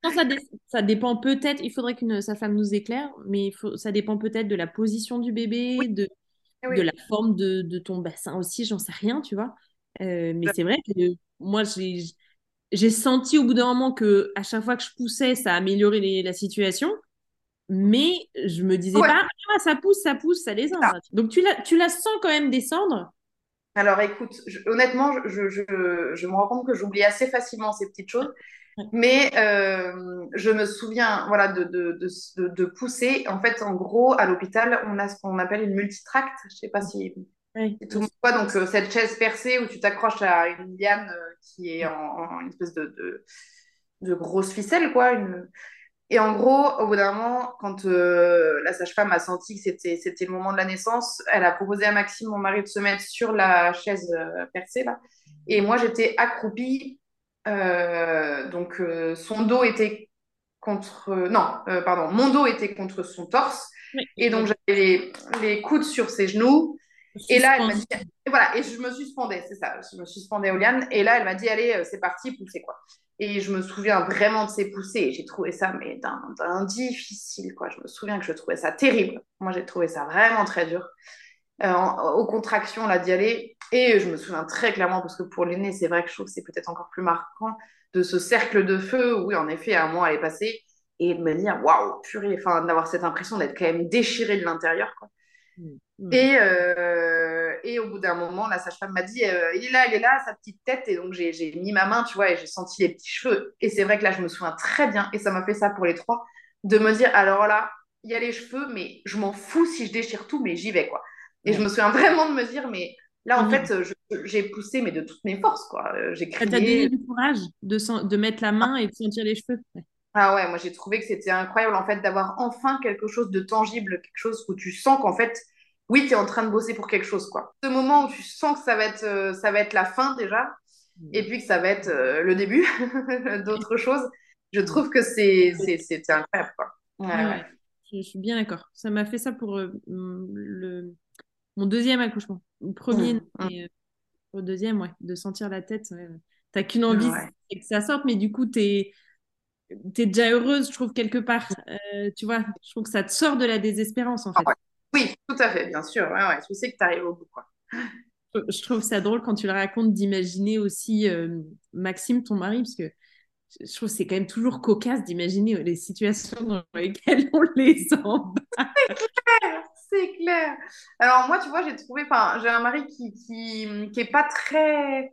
Ça, ça, dépend peut-être, il faudrait que sa femme nous éclaire, mais faut... ça dépend peut-être de la position du bébé, de... de la forme de, de ton bassin aussi, j'en sais rien, tu vois. Euh, mais c'est vrai que moi, j'ai j'ai senti au bout d'un moment que à chaque fois que je poussais, ça améliorait la situation. Mais je me disais pas, ah, ça pousse, ça pousse, ça descend. Donc tu la, tu la sens quand même descendre, alors écoute, honnêtement, je, je, me rends compte que j'oublie assez facilement ces petites choses. Mais euh, je me souviens voilà, de, de, de, pousser. En fait, en gros, à l'hôpital, on a ce qu'on appelle une multitract. Je ne sais pas si tout le monde Donc, euh, cette chaise percée où tu t'accroches à une liane euh, qui est en, une espèce de, de, grosse ficelle, quoi. Une, et en gros, au bout d'un moment, quand euh, la sage-femme a senti que c'était, c'était le moment de la naissance, elle a proposé à Maxime, mon mari, de se mettre sur la chaise euh, percée. Là. Et moi, j'étais accroupie. Euh, donc, son dos était contre. non, pardon, mon dos était contre son torse. Et donc, j'avais les, les, coudes sur ses genoux. Et là, elle m'a dit voilà, et je me suspendais, c'est ça. Je me suspendais aux lianes. Et là, elle m'a dit, allez, c'est parti, poussez quoi. Et je me souviens vraiment de ces poussées. J'ai trouvé ça, mais d'un difficile, quoi. Je me souviens que je trouvais ça terrible. Moi, j'ai trouvé ça vraiment très dur. Euh, aux contractions, là, d'y aller. Et je me souviens très clairement, parce que pour l'aîné, c'est vrai que je trouve que c'est peut-être encore plus marquant, de ce cercle de feu. Oui, en effet, un mois, elle est passée. Et de me dire, waouh, purée, enfin, d'avoir cette impression d'être quand même déchirée de l'intérieur, quoi. Mmh. Et, euh, et au bout d'un moment, la sage-femme m'a dit euh, il est là, il est là, sa petite tête. Et donc, j'ai mis ma main, tu vois, et j'ai senti les petits cheveux. Et c'est vrai que là, je me souviens très bien, et ça m'a fait ça pour les trois, de me dire alors là, il y a les cheveux, mais je m'en fous si je déchire tout, mais j'y vais, quoi. Et je me souviens vraiment de me dire mais là, en fait, j'ai poussé, mais de toutes mes forces, quoi. J'ai crié. Ça t'a donné du courage de, de mettre la main et de sentir les cheveux. Ah ouais, moi j'ai trouvé que c'était incroyable en fait d'avoir enfin quelque chose de tangible, quelque chose où tu sens qu'en fait, oui, tu es en train de bosser pour quelque chose quoi. Ce moment où tu sens que ça va être, euh, ça va être la fin déjà, et puis que ça va être euh, le début [LAUGHS] d'autre chose, je trouve que c'est incroyable quoi. Ouais, Je, suis bien d'accord. Ça m'a fait ça pour euh, le, mon deuxième accouchement. Le premier, mmh, mmh. et, le deuxième, ouais, de sentir la tête. T'as qu'une envie, c'est que ça sorte, mais du coup, tu es tu es déjà heureuse, je trouve, quelque part. Euh, tu vois, je trouve que ça te sort de la désespérance, en fait. Oui, tout à fait, bien sûr. Ouais, ouais, je sais que tu arrives au bout. Quoi. Je trouve ça drôle quand tu le racontes d'imaginer aussi euh, Maxime, ton mari, parce que je trouve que c'est quand même toujours cocasse d'imaginer les situations dans lesquelles on les embarque. C'est clair, c'est clair. Alors moi, tu vois, j'ai trouvé, enfin, j'ai un mari qui, qui, qui est pas très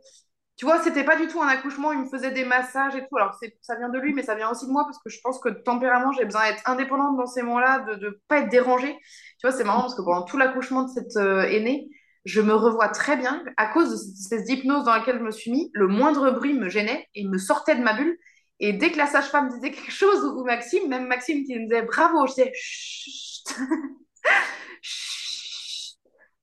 tu vois, c'était pas du tout un accouchement, il me faisait des massages et tout. Alors, ça vient de lui, mais ça vient aussi de moi parce que je pense que tempérament, j'ai besoin d'être indépendante dans ces moments-là, de ne pas être dérangée. Tu vois, c'est marrant parce que pendant tout l'accouchement de cette euh, aînée, je me revois très bien à cause de cette espèce d'hypnose dans laquelle je me suis mis. Le moindre bruit me gênait et me sortait de ma bulle. Et dès que la sage-femme disait quelque chose, ou Maxime, même Maxime qui me disait bravo, je disais chut,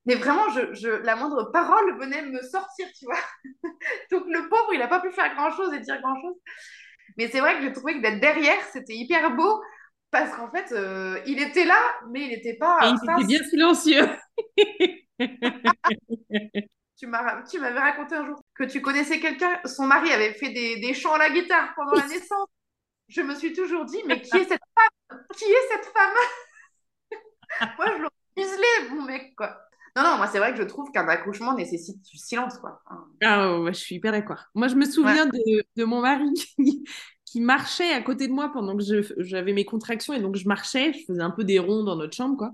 mais vraiment, je, la moindre parole venait me sortir, tu vois. [LAUGHS] Donc le pauvre, il n'a pas pu faire grand-chose et dire grand-chose. Mais c'est vrai que j'ai trouvé que d'être derrière, c'était hyper beau parce qu'en fait, euh, il était là, mais il n'était pas. Et il était bien silencieux. [LAUGHS] tu m'avais raconté un jour que tu connaissais quelqu'un, son mari avait fait des, des chants à la guitare pendant la naissance. Je me suis toujours dit, mais qui est cette femme? Qui est cette femme? [LAUGHS] Moi, je l'aurais muselé, mon mec, quoi. Non, non, moi, c'est vrai que je trouve qu'un accouchement nécessite du silence, quoi. Ah, je suis hyper d'accord. Moi, je me souviens de, mon mari [LAUGHS] qui, marchait à côté de moi pendant que j'avais mes contractions et donc je marchais, je faisais un peu des ronds dans notre chambre, quoi.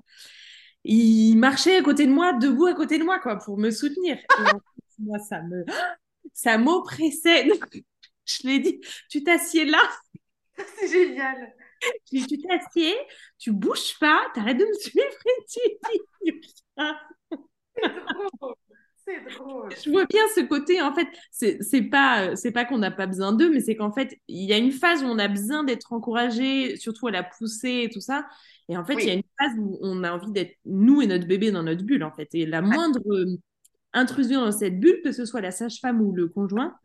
Il marchait à côté de moi, debout à côté de moi, quoi, pour me soutenir. [LAUGHS] moi, ça me, [GASPS] ça m'oppressait. [LAUGHS] Je l'ai dit, tu t'assieds là. C'est génial. Tu t'assieds, tu bouges pas, t'arrêtes de me suivre et tu dis drôle. Je vois bien ce côté, en fait, c'est pas, c'est pas qu'on n'a pas besoin d'eux, mais c'est qu'en fait, il y a une phase où on a besoin d'être encouragé, surtout à la poussée et tout ça. Et en fait, il y a une phase où on a envie d'être nous et notre bébé dans notre bulle, en fait. Et la moindre euh, intrusion dans cette bulle, que ce soit la sage-femme ou le conjoint,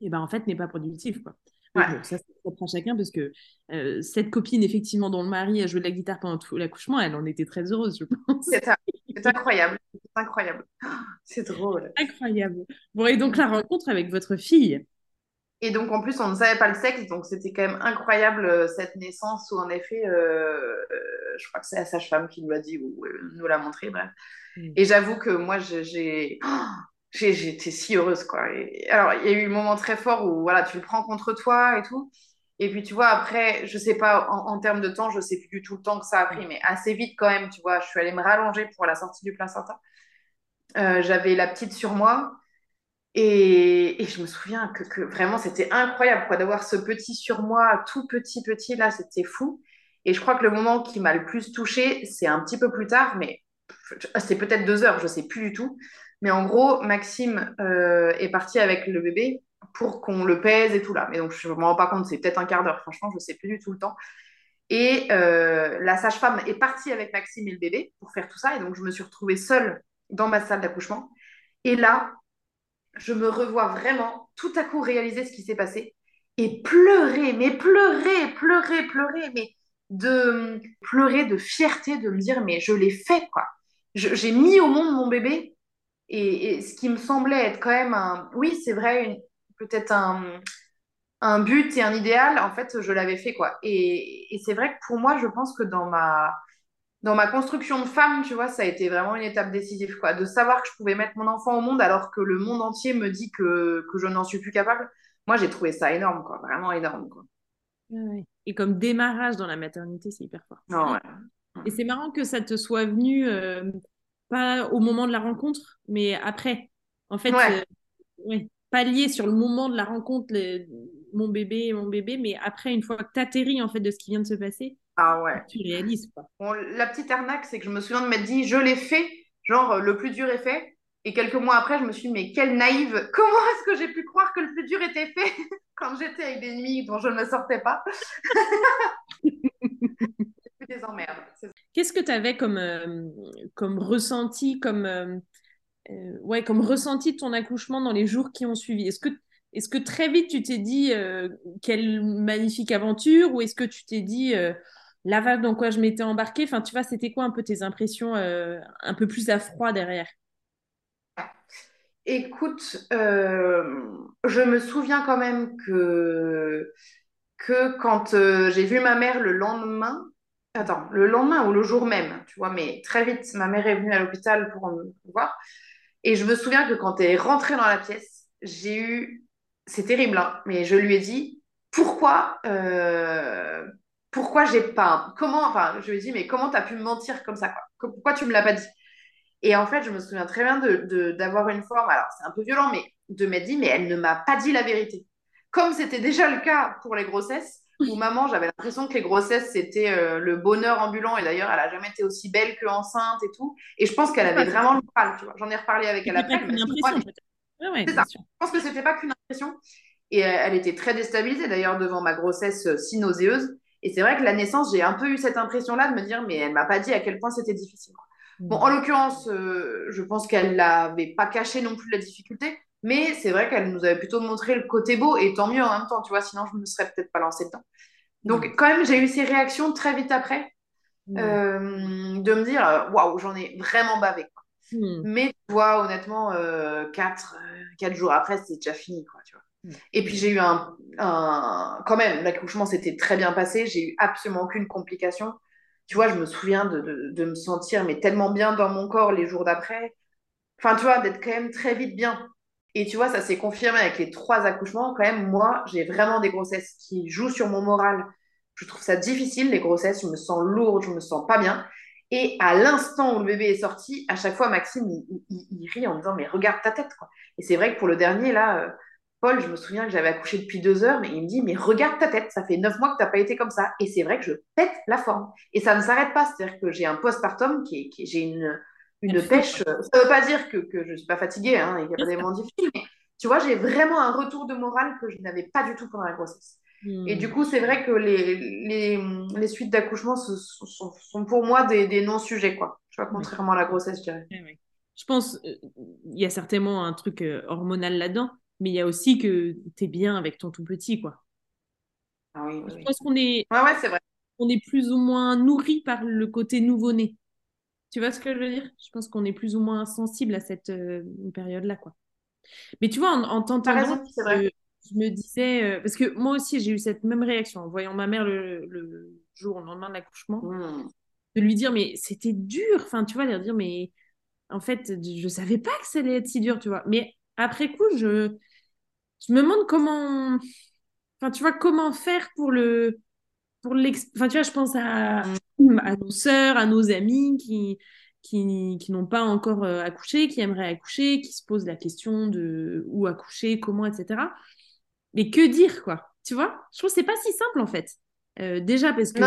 et eh ben, en fait, n'est pas productif, quoi. Ça, c'est propre à chacun parce que euh, cette copine, effectivement, dont le mari a joué de la guitare pendant tout l'accouchement, elle en était très heureuse, je pense. C'est [LAUGHS] incroyable. C'est incroyable. [GASPS] C'est drôle. Incroyable. Bon, et donc la rencontre avec votre fille? Et donc en plus, on ne savait pas le sexe, donc c'était quand même incroyable euh, cette naissance où en effet, euh, euh, je crois que c'est la sage-femme qui nous l'a dit ou nous l'a montré, bref. Mm. Et j'avoue que moi, j'ai. J'étais si heureuse, quoi. alors, il y a eu un moment très fort où, voilà, tu le prends contre toi et tout. Et puis, tu vois, après, je sais pas, en, termes de temps, je sais plus du tout le temps que ça a pris, mais assez vite quand même, tu vois, je suis allée me rallonger pour la sortie du placenta. Euh, j'avais la petite sur moi. Et, et je me souviens que, que vraiment, c'était incroyable, quoi, d'avoir ce petit sur moi, tout petit, petit, là, c'était fou. Et je crois que le moment qui m'a le plus touchée, c'est un petit peu plus tard, mais c'est peut-être deux heures, je sais plus du tout. Mais en gros, Maxime euh, est parti avec le bébé pour qu'on le pèse et tout là. Mais donc, je ne me rends pas compte, c'est peut-être un quart d'heure, franchement, je ne sais plus du tout le temps. Et euh, la sage-femme est partie avec Maxime et le bébé pour faire tout ça. Et donc, je me suis retrouvée seule dans ma salle d'accouchement. Et là, je me revois vraiment tout à coup réaliser ce qui s'est passé et pleurer, mais pleurer, pleurer, pleurer, mais de pleurer de fierté, de me dire, mais je l'ai fait, quoi. J'ai mis au monde mon bébé Et, ce qui me semblait être quand même un, oui, c'est vrai, peut-être un, un but et un idéal, en fait, je l'avais fait, quoi. Et, et c'est vrai que pour moi, je pense que dans ma, dans ma construction de femme, tu vois, ça a été vraiment une étape décisive, quoi. De savoir que je pouvais mettre mon enfant au monde alors que le monde entier me dit que, que je n'en suis plus capable. Moi, j'ai trouvé ça énorme, quoi. Vraiment énorme, quoi. Et comme démarrage dans la maternité, c'est hyper fort. Ouais. Et c'est marrant que ça te soit venu euh, pas au moment de la rencontre, mais après. En fait, ouais. Euh, pas lié sur le moment de la rencontre, mon bébé, mon bébé, mais après, une fois que tu atterris en fait de ce qui vient de se passer, ah ouais. tu réalises. Quoi. Bon, la petite arnaque, c'est que je me souviens de m'être dit, je l'ai fait, genre le plus dur est fait. Et quelques mois après, je me suis dit, mais quelle naïve, [LAUGHS] comment est-ce que j'ai pu croire que le plus dur était fait [LAUGHS] quand j'étais avec des nuits dont je ne me sortais pas? [LAUGHS] des emmerdes. Qu'est-ce que tu avais comme, euh, comme ressenti, comme, euh, euh, ouais, comme ressenti de ton accouchement dans les jours qui ont suivi? Est-ce que, est que très vite tu t'es dit quelle magnifique aventure? Ou est-ce que tu t'es dit la vague dans quoi je m'étais embarquée Enfin, tu vois, c'était quoi un peu tes impressions un peu plus à froid derrière? Écoute, je me souviens quand même que, que quand j'ai vu ma mère le lendemain, attends, le lendemain ou le jour même, tu vois, mais très vite, ma mère est venue à l'hôpital pour me voir. Et je me souviens que quand elle est rentrée dans la pièce, j'ai eu, c'est terrible, hein, mais je lui ai dit, pourquoi, euh, pourquoi j'ai pas, comment, enfin, je lui ai dit, mais comment t'as pu me mentir comme ça, quoi? Pourquoi tu me l'as pas dit? Et en fait, je me souviens très bien de, d'avoir une forme, alors c'est un peu violent, mais de m'être dit, mais elle ne m'a pas dit la vérité. Comme c'était déjà le cas pour les grossesses, où maman, j'avais l'impression que les grossesses, c'était euh, le bonheur ambulant. Et d'ailleurs, elle a jamais été aussi belle qu'enceinte et tout. Et je pense qu'elle avait vraiment le mal, tu vois. J'en ai reparlé avec elle après. c'est ça. Je pense que c'était pas qu'une impression. Et euh, elle était très déstabilisée d'ailleurs devant ma grossesse euh, si nauséeuse. Et c'est vrai que la naissance, j'ai un peu eu cette impression-là de me dire, mais elle m'a pas dit à quel point c'était difficile. Bon, en l'occurrence, je pense qu'elle n'avait pas caché non plus la difficulté, mais c'est vrai qu'elle nous avait plutôt montré le côté beau, et tant mieux en même temps, tu vois, sinon je ne me serais peut-être pas lancée dedans. Donc, mm. quand même, j'ai eu ces réactions très vite après, mm. euh, de me dire, euh, waouh, j'en ai vraiment bavé. Mm. Mais tu vois, honnêtement, euh, quatre, quatre, jours après, c'était déjà fini, quoi, tu vois. Et puis j'ai eu un, un... Quand même, l'accouchement s'était très bien passé, j'ai eu absolument aucune complication. Tu vois, je me souviens de, de, de me sentir mais tellement bien dans mon corps les jours d'après. Enfin, tu vois, d'être quand même très vite bien. Et tu vois, ça s'est confirmé avec les trois accouchements. Quand même, moi, j'ai vraiment des grossesses qui jouent sur mon moral. Je trouve ça difficile, les grossesses. Je me sens lourde, je me sens pas bien. Et à l'instant où le bébé est sorti, à chaque fois, Maxime, il, rit en me disant, mais regarde ta tête. Et c'est vrai que pour le dernier, là, euh, Paul, je me souviens que j'avais accouché depuis deux heures, mais il me dit, mais regarde ta tête, ça fait neuf mois que tu n'as pas été comme ça. Et c'est vrai que je pète la forme. Et ça ne s'arrête pas. C'est-à-dire que j'ai un postpartum, qui, qui j'ai une, une pêche. Euh, ça ne veut pas dire que, que je ne suis pas fatiguée, hein, il n'y a pas des moments difficiles, mais tu vois, j'ai vraiment un retour de morale que je n'avais pas du tout pendant la grossesse. Et du hmm. coup, c'est vrai que les, les, les suites d'accouchement sont, sont, pour moi des, des non-sujets, quoi. Tu vois, contrairement à la grossesse, je dirais. Je pense, euh, il y a certainement un truc euh, hormonal là-dedans, mais il y a aussi que tu es bien avec ton tout petit, quoi. Ah oui, je pense qu'on est, ouais, ouais, c'est vrai. on est plus ou moins nourri par le côté nouveau-né. Tu vois ce que je veux dire? Je pense qu'on est plus ou moins sensible à cette euh, période-là, quoi. Mais tu vois, en, en t'entendant, je me disais, euh, parce que moi aussi j'ai eu cette même réaction en voyant ma mère le, le jour, le lendemain de l'accouchement, mmh. de lui dire, mais c'était dur, enfin, tu vois, de dire, mais en fait, je savais pas que ça allait être si dur, tu vois. Mais après coup, je, je me demande comment, enfin, tu vois, comment faire pour le, pour enfin, tu vois, je pense à, mmh. À nos sœurs, à nos amis qui, qui, qui n'ont pas encore euh, accouché, qui aimeraient accoucher, qui se posent la question de où accoucher, comment, etc. Mais que dire, quoi Tu vois? Je trouve que c'est pas si simple, en fait. Euh, déjà, parce que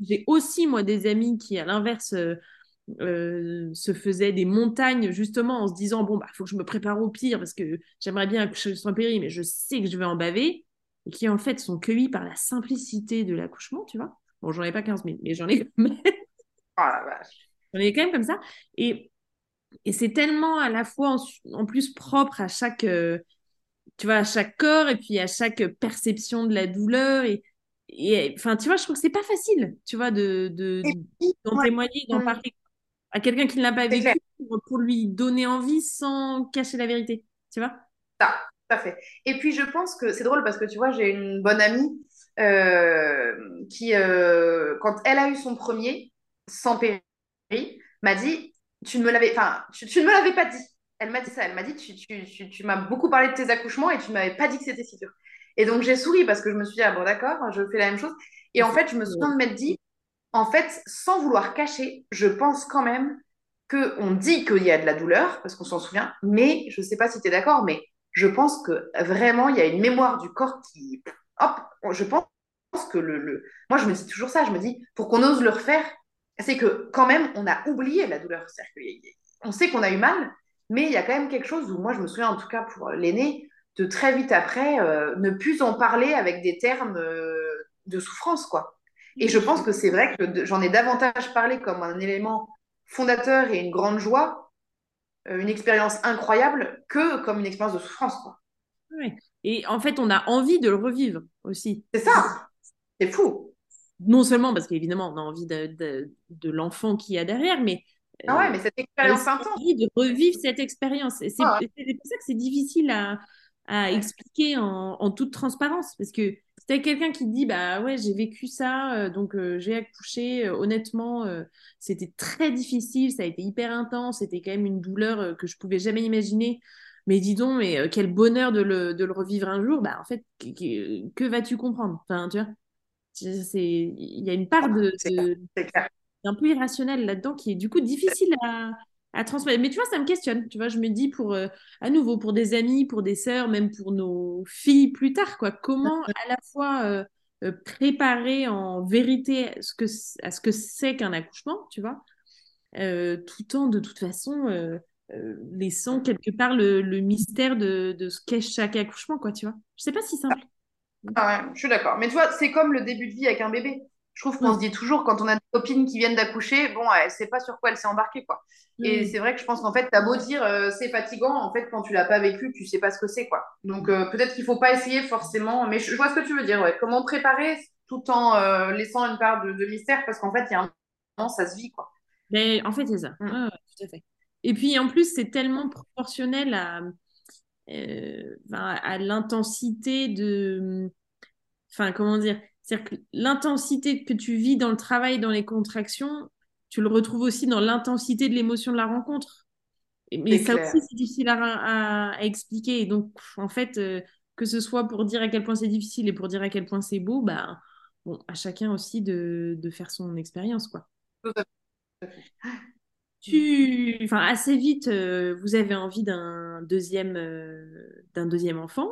j'ai aussi, moi, des amis qui, à l'inverse, euh, se faisaient des montagnes, justement, en se disant, bon, bah, faut que je me prépare au pire, parce que j'aimerais bien accoucher un péri, mais je sais que je vais en baver, et qui, en fait, sont cueillis par la simplicité de l'accouchement, tu vois Bon, j'en ai pas 15 000, mais j'en ai quand même. [LAUGHS] Oh la vache on est quand même comme ça. Et, et c'est tellement à la fois en, plus propre à chaque, euh, tu vois, à chaque corps et puis à chaque perception de la douleur. Et, et enfin, tu vois, je trouve que c'est pas facile, tu vois, de, de, d'en témoigner, d'en parler à quelqu'un qui ne l'a pas vécu. pour lui donner envie sans cacher la vérité, tu vois Ça, tout à fait. Et puis je pense que c'est drôle parce que tu vois, j'ai une bonne amie euh, qui, euh, quand elle a eu son premier, sans péri, m'a dit, tu ne me l'avais, tu, tu me l'avais pas dit. Elle m'a dit ça, elle m'a dit, tu, tu, tu, tu m'as beaucoup parlé de tes accouchements et tu ne m'avais pas dit que c'était si dur. Et donc j'ai souri parce que je me suis dit, ah bon d'accord, je fais la même chose. Et en fait, je me souviens de m'être dit, en fait, sans vouloir cacher, je pense quand même qu'on dit qu'il y a de la douleur, parce qu'on s'en souvient, mais je ne sais pas si tu es d'accord, mais je pense que vraiment, il y a une mémoire du corps qui... Hop, je pense que le. Moi, je me dis toujours ça, je me dis, pour qu'on ose le refaire, c'est que quand même, on a oublié la douleur. C'est-à-dire qu'on sait qu'on a eu mal, mais il y a quand même quelque chose où moi, je me souviens en tout cas pour l'aîné, de très vite après, euh, ne plus en parler avec des termes euh, de souffrance, quoi. Et je pense que c'est vrai que j'en ai davantage parlé comme un élément fondateur et une grande joie, euh, une expérience incroyable, que comme une expérience de souffrance, quoi. Et en fait, on a envie de le revivre aussi. C'est ça. C'est fou. Non seulement parce qu'évidemment, on a envie de, de, de l'enfant qu'il y a derrière, mais ah ouais, mais cette expérience intense. envie de revivre cette expérience. Et c'est pour ça que c'est difficile à, à expliquer en, en, toute transparence. Parce que si tu quelqu'un qui dit, bah ouais, j'ai vécu ça, euh, donc euh, j'ai accouché, euh, honnêtement, c'était très difficile, ça a été hyper intense, c'était quand même une douleur que je pouvais jamais imaginer. Mais dis donc, mais quel bonheur de le, de le, revivre un jour, bah en fait, que, que vas-tu comprendre? Enfin, tu vois, il y a une part de, de un peu irrationnel là-dedans qui est du coup difficile à, à transmettre. Mais tu vois, ça me questionne. Tu vois, je me dis pour, euh, à nouveau, pour des amis, pour des sœurs, même pour nos filles plus tard, quoi. Comment [LAUGHS] à la fois euh, euh, préparer en vérité ce que, à ce que c'est qu'un accouchement, tu vois, tout en, de toute façon, laissant quelque part le, le mystère de, de ce qu'est chaque accouchement, quoi, tu vois. Je sais pas si simple. Ah ouais, je suis d'accord. Mais tu vois, c'est comme le début de vie avec un bébé. Je trouve qu'on se dit toujours, quand on a des copines qui viennent d'accoucher, bon, elle sait pas sur quoi elle s'est embarquée, quoi. Et mm. c'est vrai que je pense qu'en fait, tu as beau dire euh, c'est fatigant, en fait, quand tu l'as pas vécu, tu sais pas ce que c'est, quoi. Donc, euh, peut-être qu'il faut pas essayer forcément, mais je, vois ce que tu veux dire, ouais. Comment préparer tout en euh, laissant une part de, mystère, parce qu'en fait, il y a un moment, ça se vit, quoi. Mais en fait, c'est ça. Mm. tout à fait. Et puis, en plus, c'est tellement proportionnel à, à l'intensité de. Enfin, comment dire c'est-à-dire que l'intensité que tu vis dans le travail, dans les contractions, tu le retrouves aussi dans l'intensité de l'émotion de la rencontre. Mais ça aussi, c'est difficile à, expliquer. donc, en fait, euh, que ce soit pour dire à quel point c'est difficile et pour dire à quel point c'est beau, bah, bon, à chacun aussi de, de faire son expérience, quoi. Tu, enfin, assez vite, euh, vous avez envie d'un deuxième, euh, d'un deuxième enfant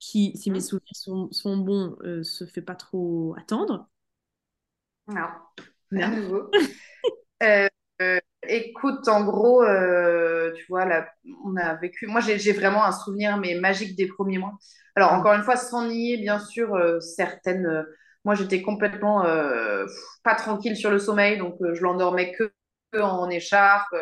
qui, si mes mmh. souvenirs sont, bons, euh, se fait pas trop attendre. Non, à nouveau. [LAUGHS] Écoute, en gros, tu vois, là, on a vécu. Moi, j'ai vraiment un souvenir mais magique des premiers mois. Alors, mmh. encore une fois, sans nier, bien sûr, certaines. moi, j'étais complètement pas tranquille sur le sommeil, donc je l'endormais que en écharpe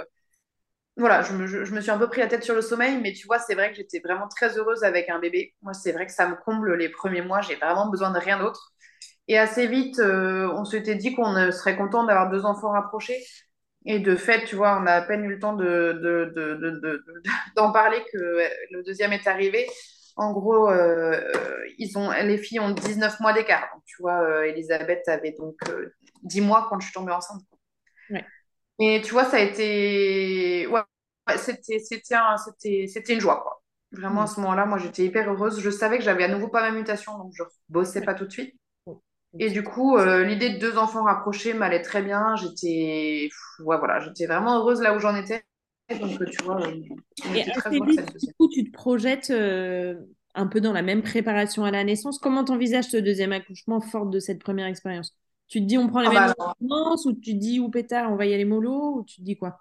voilà, je me, suis un peu pris la tête sur le sommeil, mais tu vois, c'est vrai que j'étais vraiment très heureuse avec un bébé. Moi, c'est vrai que ça me comble les premiers mois, j'ai vraiment besoin de rien d'autre. Et assez vite, euh, on s'était dit qu'on euh, serait content d'avoir deux enfants rapprochés. Et de fait, tu vois, on a à peine eu le temps d'en de, de, [LAUGHS] parler que le deuxième est arrivé. En gros, euh, ils ont, les filles ont 19 mois d'écart. Tu vois, Elisabeth avait donc 10 mois quand je suis tombée enceinte. Et tu vois, ça a été. Ouais, c'était, c'était, un, c'était, c'était une joie, quoi. Vraiment, à mm. ce moment-là, moi, j'étais hyper heureuse. Je savais que j'avais à nouveau pas ma mutation, donc je bossais pas tout de suite. Et du coup, euh, l'idée de deux enfants rapprochés m'allait très bien. J'étais, ouais, voilà, j'étais vraiment heureuse là où j'en étais. Donc, tu vois, euh, Et très vite, du coup, tu te projettes euh, un peu dans la même préparation à la naissance. Comment t'envisages ce deuxième accouchement fort de cette première expérience? Tu te dis on prend les ah mêmes bah, ou tu te dis ou pétard on va y aller mollo ou tu te dis quoi?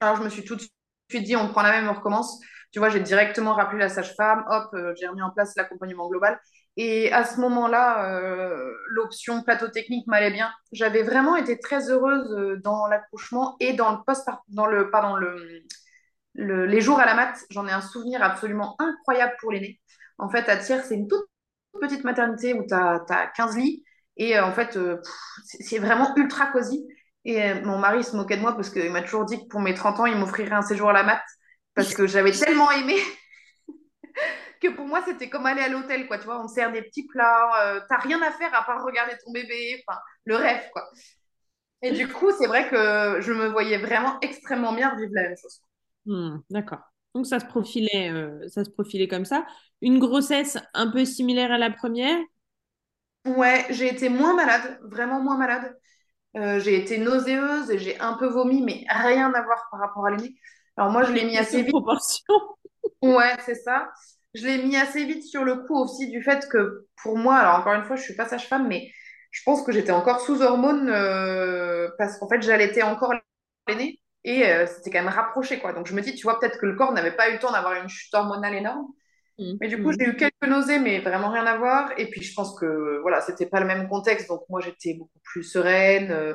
Alors je me suis tout de suite dit on prend la même, on recommence. Tu vois, j'ai directement rappelé la sage-femme, hop, euh, j'ai remis en place l'accompagnement global. Et à ce moment-là, euh, l'option plateau technique m'allait bien. J'avais vraiment été très heureuse euh, dans l'accouchement et dans le post dans le pardon le, les jours à la mat. J'en ai un souvenir absolument incroyable pour l'aîné. En fait, à Thiers, c'est une toute petite maternité où tu as, as, 15 lits et euh, en fait, euh, c'est vraiment ultra cosy. Et euh, mon mari se moquait de moi parce qu'il m'a toujours dit que pour mes 30 ans, il m'offrirait un séjour à la mat parce que j'avais tellement aimé [LAUGHS] que pour moi, c'était comme aller à l'hôtel, quoi. Tu vois, on te sert des petits plats, euh, t'as rien à faire à part regarder ton bébé, enfin, le rêve, quoi. Et du coup, c'est vrai que je me voyais vraiment extrêmement bien vivre la même chose. Hmm, d'accord. Donc ça se profilait, ça se profilait comme ça. Une grossesse un peu similaire à la première. Ouais, j'ai été moins malade, vraiment moins malade. Euh, j'ai été nauséeuse et j'ai un peu vomi, mais rien à voir par rapport à l'aîné. Alors moi, je l'ai mis assez vite. Proportion. Ouais, c'est ça. Je l'ai mis assez vite sur le coup aussi du fait que pour moi, alors encore une fois, je suis pas sage-femme, mais je pense que j'étais encore sous hormones euh, parce qu'en fait, j'allaitais encore l'aîné et euh, c'était quand même rapproché, quoi. Donc je me dis, tu vois, peut-être que le corps n'avait pas eu le temps d'avoir une chute hormonale énorme. Mmh. Mais du coup, j'ai eu quelques nausées, mais vraiment rien à voir. Et puis, je pense que voilà, c'était pas le même contexte. Donc, moi, j'étais beaucoup plus sereine. Euh,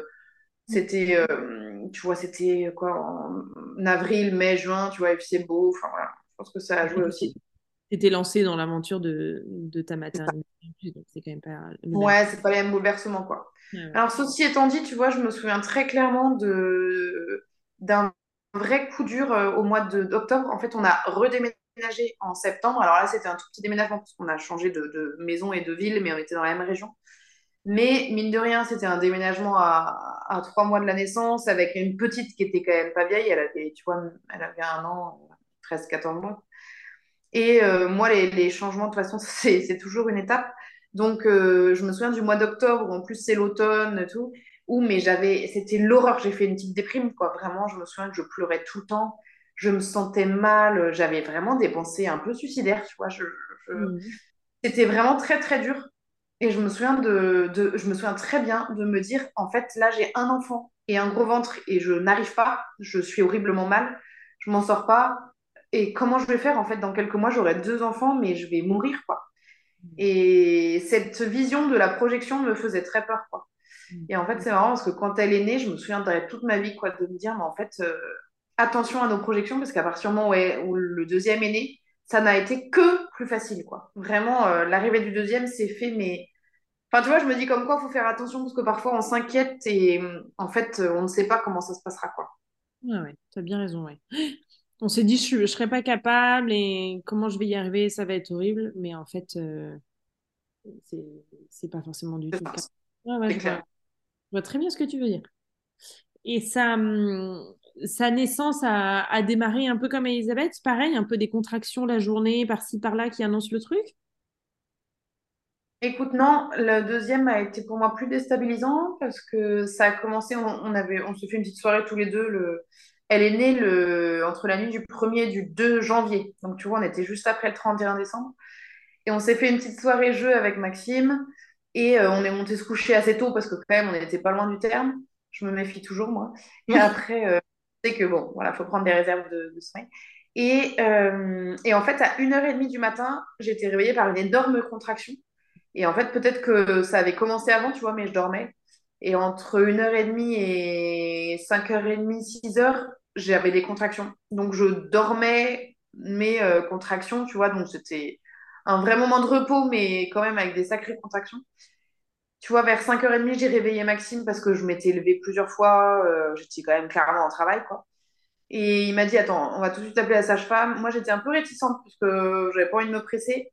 c'était, euh, tu vois, c'était quoi, en avril, mai, juin, tu vois, et puis c'est beau. Enfin, voilà, je pense que ça a joué aussi. Tu étais lancée dans l'aventure de, de, ta maternité. Donc, c'est quand même pas. Ouais, c'est pas les mêmes bouleversements, quoi. Alors, ceci étant dit, tu vois, je me souviens très clairement de d'un vrai coup dur euh, au mois d'octobre. En fait, on a redéménagé en septembre. Alors là, c'était un tout petit déménagement parce qu'on a changé de, maison et de ville, mais on était dans la même région. Mais mine de rien, c'était un déménagement à, trois mois de la naissance avec une petite qui était quand même pas vieille. Elle avait, tu vois, elle avait un an, 13-14 mois. Et euh, moi, les, changements, de toute façon, [LAUGHS] c'est toujours une étape. Donc, euh, je me souviens du mois d'octobre, en plus c'est l'automne et tout, où mais j'avais, c'était l'horreur. J'ai fait une petite déprime, quoi. Vraiment, je me souviens que je pleurais tout le temps je me sentais mal, j'avais vraiment des pensées un peu suicidaires, tu vois. Je, mmh. C'était vraiment très, très dur. Et je me souviens de, de, je me souviens très bien de me dire, en fait, là, j'ai un enfant et un gros ventre et je n'arrive pas, je suis horriblement mal, je m'en sors pas. Et comment je vais faire En fait, dans quelques mois, j'aurai deux enfants, mais je vais mourir, quoi. Mmh. Et cette vision de la projection me faisait très peur, quoi. Mmh. Et en fait, c'est marrant parce que quand elle est née, je me souviendrai toute ma vie, quoi, de me dire, mais en fait, euh, attention à nos projections parce qu'à partir du moment où, le deuxième est né, ça n'a été que plus facile, quoi. Vraiment, euh, l'arrivée du deuxième s'est fait, mais... Enfin, tu vois, je me dis comme quoi, il faut faire attention parce que parfois, on s'inquiète et en fait, on ne sait pas comment ça se passera, quoi. Ouais, ouais, tu as bien raison, ouais. [GASPS] On s'est dit, je ne serais pas capable et comment je vais y arriver, ça va être horrible, mais en fait, euh, c'est pas forcément du tout le cas. Ouais, je, vois, très bien ce que tu veux dire. Et ça, hum, sa naissance a, démarré un peu comme Elisabeth, pareil, un peu des contractions la journée, par-ci, par-là, qui annoncent le truc? Écoute, non, le deuxième a été pour moi plus déstabilisant parce que ça a commencé, on, avait, on se fait une petite soirée tous les deux. Le, elle est née le, entre la nuit du 1er et du 2 janvier. Donc, tu vois, on était juste après le 31 décembre. Et on s'est fait une petite soirée jeu avec Maxime. Et euh, on est monté se coucher assez tôt parce que quand même, on n'était pas loin du terme. Je me méfie toujours, moi. Et [LAUGHS] après, euh, c'est que bon, voilà, faut prendre des réserves de, sommeil. Et, euh, et, en fait, à 1h30 du matin, j'étais réveillée par une énorme contraction. Et en fait, peut-être que ça avait commencé avant, tu vois, mais je dormais. Et entre 1h30 et 5h30, 6h, j'avais des contractions. Donc, je dormais mes euh, contractions, tu vois. Donc, c'était un vrai moment de repos, mais quand même avec des sacrées contractions tu vois, vers 5h30, j'ai réveillé Maxime parce que je m'étais levée plusieurs fois. Euh, j'étais quand même clairement en travail, quoi. Et il m'a dit, attends, on va tout de suite appeler la sage-femme. Moi, j'étais un peu réticente parce que j'avais pas envie de me presser.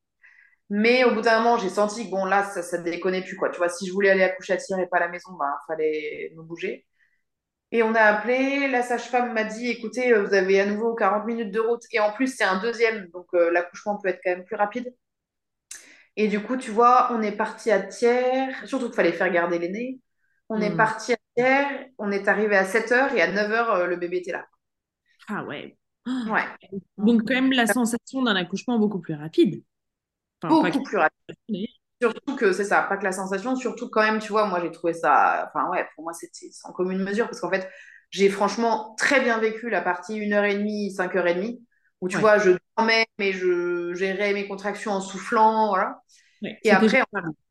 Mais au bout d'un moment, j'ai senti que bon, là, ça, ça déconnait plus, quoi. Tu vois, si je voulais aller accoucher à Tyr et pas à la maison, bah, fallait me bouger. Et on a appelé, la sage-femme m'a dit, écoutez, vous avez à nouveau 40 minutes de route. Et en plus, c'est un deuxième, donc euh, l'accouchement peut être quand même plus rapide. Et du coup, tu vois, on est parti à Thiers, surtout qu'il fallait faire garder l'aîné. On est hmm. parti à Thiers, on est arrivé à 7h et à 9h, euh, le bébé était là. Ah ouais. [GASPS] Ouais. Donc, quand même, la sensation d'un accouchement beaucoup plus rapide. beaucoup plus rapide. Surtout que c'est ça, pas que la sensation, surtout quand même, tu vois, moi j'ai trouvé ça, enfin ouais, pour moi c'était sans commune mesure parce qu'en fait, j'ai franchement très bien vécu la partie 1h30, 5h30 où tu vois, je dormais, mais je gérais mes contractions en soufflant, voilà. et après,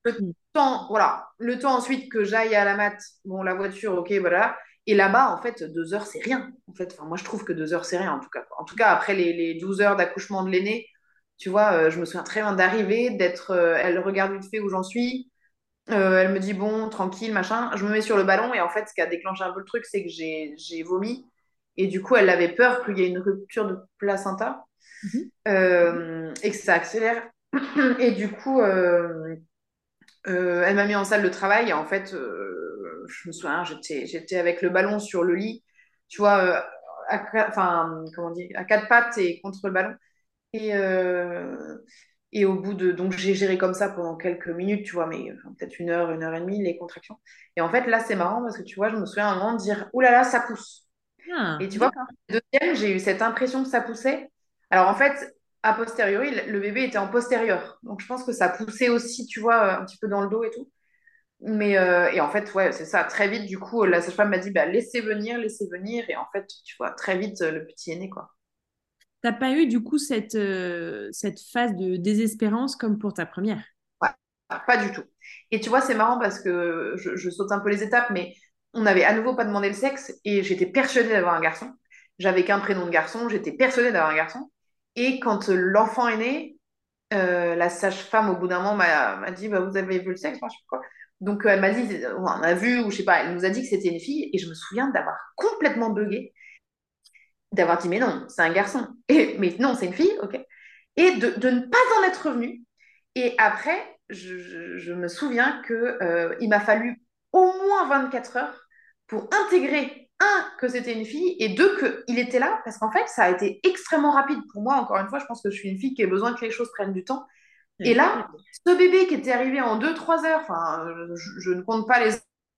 le mm. temps, voilà, le temps ensuite que j'aille à la mat, bon, la voiture, ok, voilà. Et là-bas, en fait, deux heures, c'est rien. En fait, enfin, moi, je trouve que deux heures, c'est rien, en tout cas. En tout cas, après les, les 12 heures d'accouchement de l'aîné, tu vois, euh, je me souviens très bien d'arriver, d'être, euh, elle regarde vite fait où j'en suis. elle me dit, bon, tranquille, machin. Je me mets sur le ballon et en fait, ce qui a déclenché un peu le truc, c'est que j'ai vomi. Et du coup, elle avait peur qu'il y ait une rupture de placenta mhm. et que ça accélère. [CLEARS THROAT] Et du coup, elle m'a mis en salle de travail et en fait, je me souviens, j'étais avec le ballon sur le lit, tu vois, à, enfin, comment dire, à quatre pattes et contre le ballon. Et, euh, et au bout de. Donc, j'ai géré comme ça pendant quelques minutes, tu vois, mais peut-être une heure, une heure et demie, les contractions. Et en fait, là, c'est marrant parce que tu vois, je me souviens un moment de dire Ouh là là, ça pousse. Ah, et tu vois, deuxième, j'ai eu cette impression que ça poussait. Alors, en fait, a posteriori, le bébé était en postérieur. Donc, je pense que ça poussait aussi, tu vois, un petit peu dans le dos et tout. Mais euh, et en fait, ouais, c'est ça. Très vite, du coup, la sage-femme m'a dit bah, laissez venir, laissez venir. Et en fait, tu vois, très vite, le petit est né, quoi. T'as pas eu, du coup, cette, euh, cette phase de désespérance comme pour ta première? Ouais, pas du tout. Et tu vois, c'est marrant parce que je, je, saute un peu les étapes, mais on n'avait à nouveau pas demandé le sexe et j'étais persuadée d'avoir un garçon. J'avais qu'un prénom de garçon, j'étais persuadée d'avoir un garçon. Et quand l'enfant est né, euh, la sage-femme, au bout d'un moment, m'a dit bah, Vous avez vu le sexe Moi, je sais pas quoi. Donc, euh, elle m'a dit, on a vu, ou je sais pas, elle nous a dit que c'était une fille, et je me souviens d'avoir complètement bugué, d'avoir dit, mais non, c'est un garçon. Et, mais non, c'est une fille, ok. Et de, ne pas en être revenu. Et après, je, me souviens qu'il euh, m'a fallu au moins 24 heures pour intégrer, un, que c'était une fille, et deux, qu'il était là, parce qu'en fait, ça a été extrêmement rapide pour moi. Encore une fois, je pense que je suis une fille qui a besoin que les choses prennent du temps. Et là, ce bébé qui était arrivé en 2-3 heures, enfin, je, ne compte pas les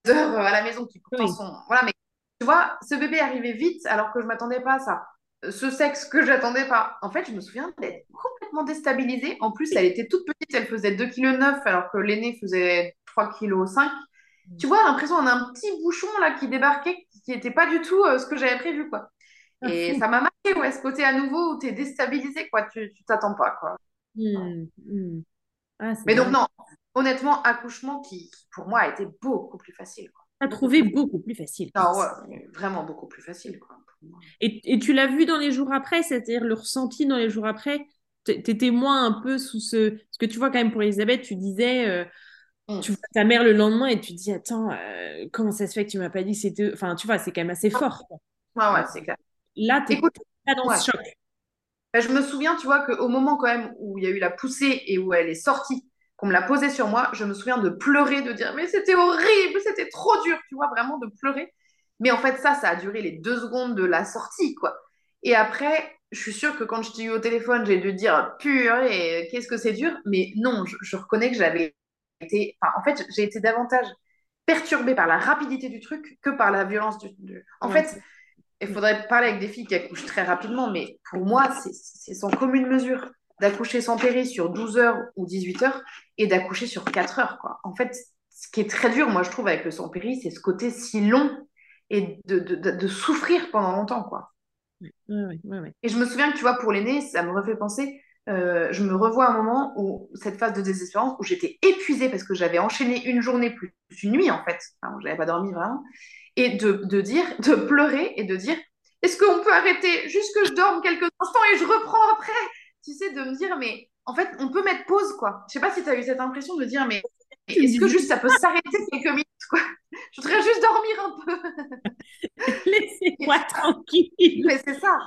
heures à la maison qui pourtant sont. Voilà, mais tu vois, ce bébé arrivait vite alors que je ne m'attendais pas à ça. Ce sexe que j'attendais pas. En fait, je me souviens d'être complètement déstabilisée. En plus, elle était toute petite, elle faisait 2,9 kg alors que l'aîné faisait 3,5 kg. Tu vois, l'impression on a un petit bouchon là qui débarquait, qui n'était pas du tout euh, ce que j'avais prévu, quoi. Ah, Et ça m'a marqué, ouais, ce côté à nouveau où tu es déstabilisé, quoi. Tu t'attends pas, quoi. Mmh, mmh. Ah, mais donc, non, honnêtement, accouchement qui, pour moi, a été beaucoup plus facile. Tu as trouvé beaucoup plus facile. Ah ouais, vraiment beaucoup plus facile. Quoi, et, et, tu l'as vu dans les jours après, c'est-à-dire le ressenti dans les jours après? Tu étais moins un peu sous ce. Parce que tu vois, quand même, pour Elisabeth, tu disais. Euh, mmh. Tu vois ta mère le lendemain et tu dis Attends, euh, comment ça se fait que tu m'as pas dit c'était. Enfin, tu vois, c'est quand même assez fort. Ouais, ouais, c'est clair. Là, tu pas dans ce choc. Bah, je me souviens, tu vois, qu'au moment quand même où il y a eu la poussée et où elle est sortie, qu'on me l'a posée sur moi, je me souviens de pleurer, de dire mais c'était horrible, c'était trop dur, tu vois, vraiment de pleurer. Mais en fait, ça, ça a duré les deux secondes de la sortie, quoi. Et après, je suis sûre que quand je t'ai eu au téléphone, j'ai dû dire purée, qu'est-ce que c'est dur. Mais non, je, reconnais que j'avais été. Enfin, en fait, j'ai été davantage perturbée par la rapidité du truc que par la violence du. En fait, il faudrait parler avec des filles qui accouchent très rapidement, mais pour moi, c'est sans commune mesure d'accoucher sans péri sur 12 heures ou 18 heures et d'accoucher sur 4 heures. Quoi. En fait, ce qui est très dur, moi, je trouve, avec le sans péri, c'est ce côté si long et de, de, de, souffrir pendant longtemps. Quoi. et je me souviens que, tu vois, pour l'aîné, ça me refait penser, euh, je me revois un moment où cette phase de désespérance, où j'étais épuisée parce que j'avais enchaîné une journée plus une nuit, en fait. Enfin, je n'avais pas dormi vraiment et de, de, dire, de pleurer et de dire est-ce qu'on peut arrêter? Juste que je dorme quelques instants et je reprends après Tu sais, de me dire mais en fait, on peut mettre pause quoi. Je sais pas si tu as eu cette impression de dire mais est-ce que juste ça peut s'arrêter quelques minutes quoi? Je voudrais juste dormir un peu. [LAUGHS] Laissez-moi tranquille. Mais c'est ça.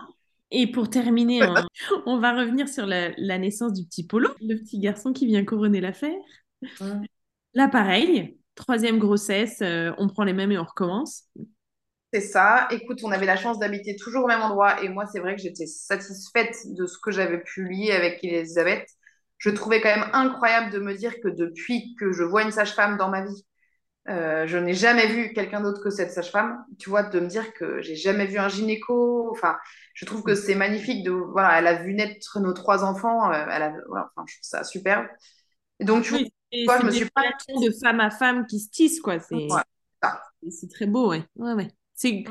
Et pour terminer, hein, [LAUGHS] on va revenir sur la, la, naissance du petit Polo, le petit garçon qui vient couronner l'affaire. Mmh. Là, pareil, troisième grossesse, euh, on prend les mêmes et on recommence. C'est ça. Écoute, on avait la chance d'habiter toujours au même endroit et moi, c'est vrai que j'étais satisfaite de ce que j'avais pu lier avec Elisabeth. Je trouvais quand même incroyable de me dire que depuis que je vois une sage-femme dans ma vie, euh, je n'ai jamais vu quelqu'un d'autre que cette sage-femme. Tu vois, de me dire que j'ai jamais vu un gynéco. Enfin, je trouve que c'est magnifique. De, voilà, elle a vu naître nos trois enfants. Euh, elle a, voilà, enfin, je trouve ça superbe. donc, tu je me suis pas de femme à femme qui se tissent quoi. C'est c'est très beau, ouais. ouais, ouais. C'est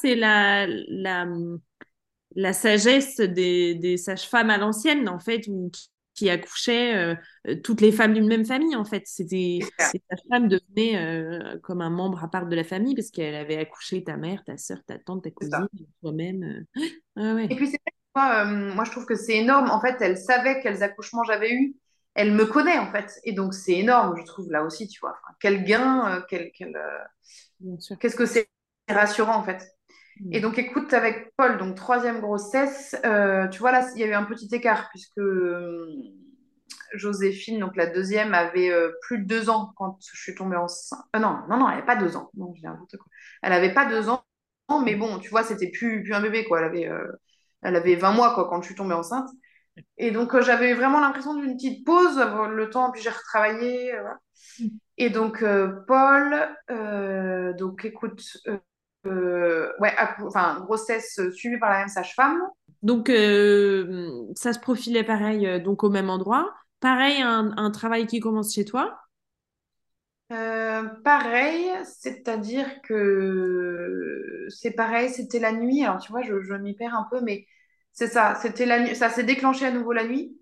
c'est la, la, la sagesse des, des sages-femmes à l'ancienne, en fait, où, qui accouchaient euh, toutes les femmes d'une même famille, en fait. C'était ces sages-femmes devenaient euh, comme un membre à part de la famille parce qu'elle avait accouché ta mère, ta soeur, ta tante, ta cousine, toi-même. Euh. [GASPS] Et puis c'est moi, je trouve que c'est énorme. En fait, elle savait quels accouchements j'avais eu elle me connaît en fait. Et donc c'est énorme, je trouve, là aussi, tu vois. quel gain, euh, quel, quel, euh, qu'est-ce que c'est rassurant en fait. Et donc écoute, avec Paul, donc troisième grossesse, euh, tu vois là, il y a eu un petit écart puisque Joséphine, donc la deuxième, avait plus de deux ans quand je suis tombée enceinte. non, non, non, elle n'avait pas deux ans. Non, j'ai quoi. Elle n'avait pas deux ans, mais bon, tu vois, c'était plus, plus un bébé, quoi. Elle avait, elle avait 20 mois, quoi, quand je suis tombée enceinte. Et donc, euh, j'avais vraiment l'impression d'une petite pause, le temps, puis j'ai retravaillé. Euh, mm. Et donc, euh, Paul, donc écoute, ouais, enfin, grossesse suivie par la même sage-femme. Donc, ça se profilait pareil, donc au même endroit. Pareil, un, un travail qui commence chez toi pareil, c'est-à-dire que c'est pareil, c'était la nuit. Alors, tu vois, je, je m'y perds un peu, mais c'est ça, c'était la nuit, ça s'est déclenché à nouveau la nuit,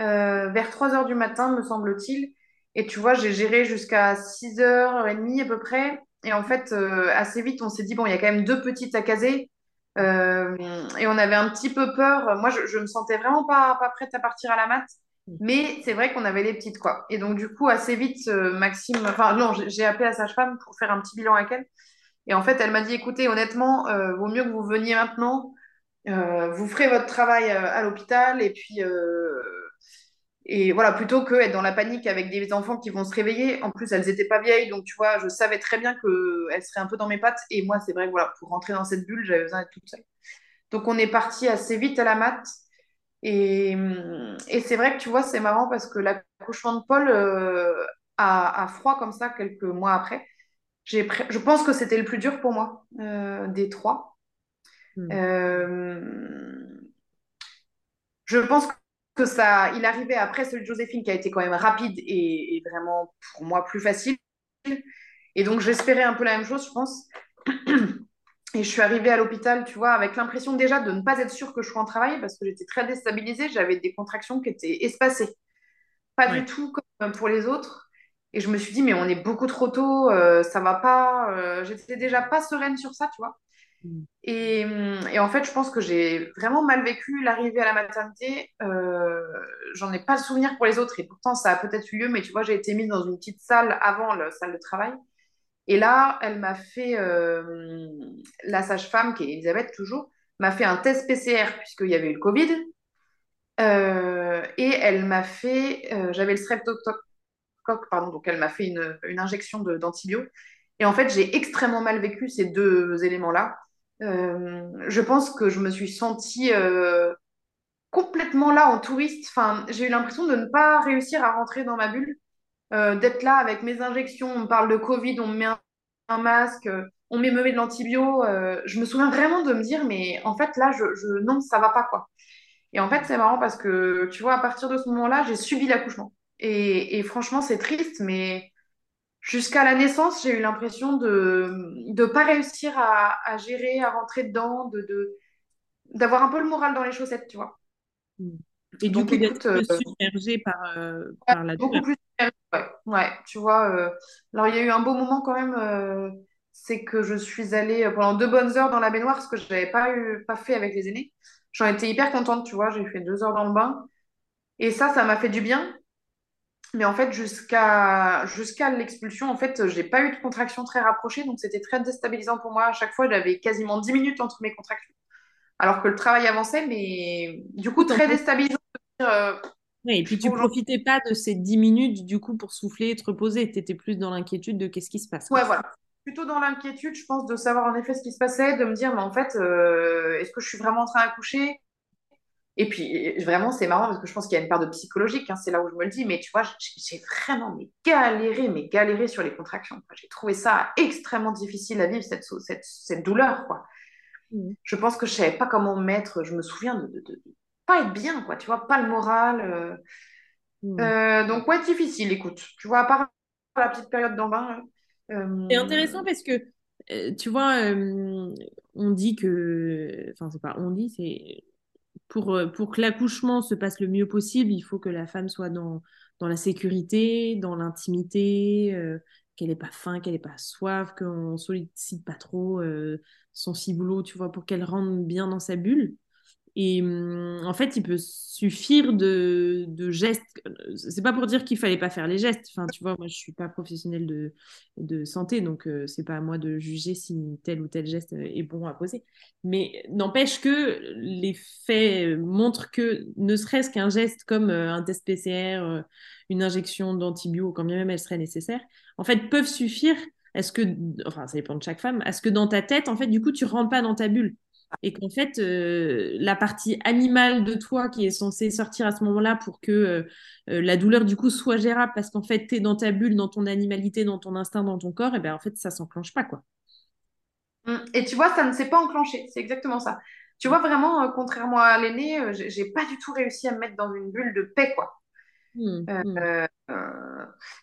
euh, vers 3 heures du matin, me semble-t-il. Et tu vois, j'ai géré jusqu'à 6h30 à peu près. Et en fait, euh, assez vite, on s'est dit, bon, il y a quand même deux petites à caser. Euh, et on avait un petit peu peur. Moi, je, je me sentais vraiment pas, pas prête à partir à la mat. Mais c'est vrai qu'on avait les petites, quoi. Et donc, du coup, assez vite, Maxime, enfin, non, j'ai appelé la sage-femme pour faire un petit bilan avec elle. Et en fait, elle m'a dit, écoutez, honnêtement, vaut mieux que vous veniez maintenant euh, vous ferez votre travail euh, à l'hôpital et puis euh, et voilà plutôt que être dans la panique avec des enfants qui vont se réveiller. En plus, elles étaient pas vieilles, donc tu vois, je savais très bien qu'elles seraient un peu dans mes pattes. Et moi, c'est vrai que voilà, pour rentrer dans cette bulle, j'avais besoin d'être toute seule. Donc on est parti assez vite à la mat. Et, et c'est vrai que tu vois, c'est marrant parce que l'accouchement de Paul a, froid comme ça quelques mois après. Je pense que c'était le plus dur pour moi des trois. Hmm. Euh, je pense que ça, il arrivait après celui de Joséphine qui a été quand même rapide et, vraiment pour moi plus facile. Et donc j'espérais un peu la même chose, je pense. [CLEARS THROAT] Et je suis arrivée à l'hôpital, tu vois, avec l'impression déjà de ne pas être sûre que je sois en travail parce que j'étais très déstabilisée. J'avais des contractions qui étaient espacées. Pas du tout comme pour les autres. Et je me suis dit, mais on est beaucoup trop tôt, euh, ça va pas. Euh, j'étais déjà pas sereine sur ça, tu vois. Et, en fait, je pense que j'ai vraiment mal vécu l'arrivée à la maternité. Euh, J'en ai pas le souvenir pour les autres et pourtant ça a peut-être eu lieu, mais tu vois, j'ai été mise dans une petite salle avant la salle de travail. Et là, elle m'a fait, euh, la sage-femme, qui est Elisabeth toujours, m'a fait un test PCR puisqu'il y avait eu le Covid. Euh, et elle m'a fait, j'avais le streptocoque, pardon, donc elle m'a fait une, une injection d'antibio. Et en fait, j'ai extrêmement mal vécu ces deux éléments-là. Euh, je pense que je me suis sentie euh, complètement là en touriste. Enfin, j'ai eu l'impression de ne pas réussir à rentrer dans ma bulle, euh, d'être là avec mes injections. On parle de Covid, on me met un, masque, on me met de l'antibio. je me souviens vraiment de me dire, mais en fait, là, je, je, non, ça va pas, quoi. Et en fait, c'est marrant parce que, tu vois, à partir de ce moment-là, j'ai subi l'accouchement. Et franchement, c'est triste, mais jusqu'à la naissance, j'ai eu l'impression de ne pas réussir à, gérer, à rentrer dedans, de d'avoir un peu le moral dans les chaussettes, tu vois. Et du coup, d'être euh, submergée par, euh, par la Beaucoup plus ouais. ouais. tu vois. Euh, alors, il y a eu un beau moment quand même, c'est que je suis allée pendant deux bonnes heures dans la baignoire, ce que je n'avais pas, eu, pas fait avec les aînés. J'en étais hyper contente, tu vois. J'ai fait deux heures dans le bain. Et ça, ça m'a fait du bien mais en fait, jusqu'à jusqu'à l'expulsion, en fait, j'ai pas eu de contraction très rapprochée, donc c'était très déstabilisant pour moi. À chaque fois, j'avais quasiment 10 minutes entre mes contractions, alors que le travail avançait, mais du coup, très déstabilisant. Euh, oui, et puis tu profitais pas de ces 10 minutes, du coup, pour souffler et te reposer. Tu étais plus dans l'inquiétude de qu'est-ce qui se passe. Ouais, voilà. Plutôt dans l'inquiétude, je pense, de savoir en effet ce qui se passait, de me dire, mais en fait, euh, est-ce que je suis vraiment en train d'accoucher? Et puis, vraiment, c'est marrant parce que je pense qu'il y a une part de psychologique, hein, c'est là où je me le dis, mais tu vois, j'ai vraiment mais galéré, mais galéré sur les contractions. J'ai trouvé ça extrêmement difficile à vivre, cette, cette, cette douleur, quoi. Mmh. Je pense que je savais pas comment me mettre, je me souviens de, de, pas être bien, quoi, tu vois, pas le moral. Euh... Mmh. Euh, donc, ouais, difficile, écoute, tu vois, à part la petite période d'en bain. Euh... C'est intéressant parce que, tu vois, on dit que, enfin, c'est pas on dit, c'est pour, euh, pour que l'accouchement se passe le mieux possible, il faut que la femme soit dans, dans la sécurité, dans l'intimité, euh, qu'elle n'ait pas faim, qu'elle n'ait pas soif, qu'on sollicite pas trop euh, son ciboulot, tu vois, pour qu'elle rentre bien dans sa bulle. Et hum, en fait, il peut suffire de, de gestes. C'est pas pour dire qu'il fallait pas faire les gestes. Enfin, tu vois, moi, je suis pas professionnelle de, santé, donc euh, c'est pas à moi de juger si tel ou tel geste est bon à poser. Mais n'empêche que les faits montrent que ne serait-ce qu'un geste comme euh, un test PCR, euh, une injection d'antibio, quand bien même elle serait nécessaire, en fait, peuvent suffire. Est-ce que, enfin, ça dépend de chaque femme. Est-ce que dans ta tête, en fait, du coup, tu rentres pas dans ta bulle et qu'en fait, euh, la partie animale de toi qui est censée sortir à ce moment-là pour que euh, euh, la douleur du coup soit gérable parce qu'en fait, tu es dans ta bulle, dans ton animalité, dans ton instinct, dans ton corps, et bien en fait, ça s'enclenche pas quoi. Mm. Et tu vois, ça ne s'est pas enclenché, c'est exactement ça. Tu vois, vraiment, contrairement à l'aîné, j'ai pas du tout réussi à me mettre dans une bulle de paix, quoi. Mm, mm.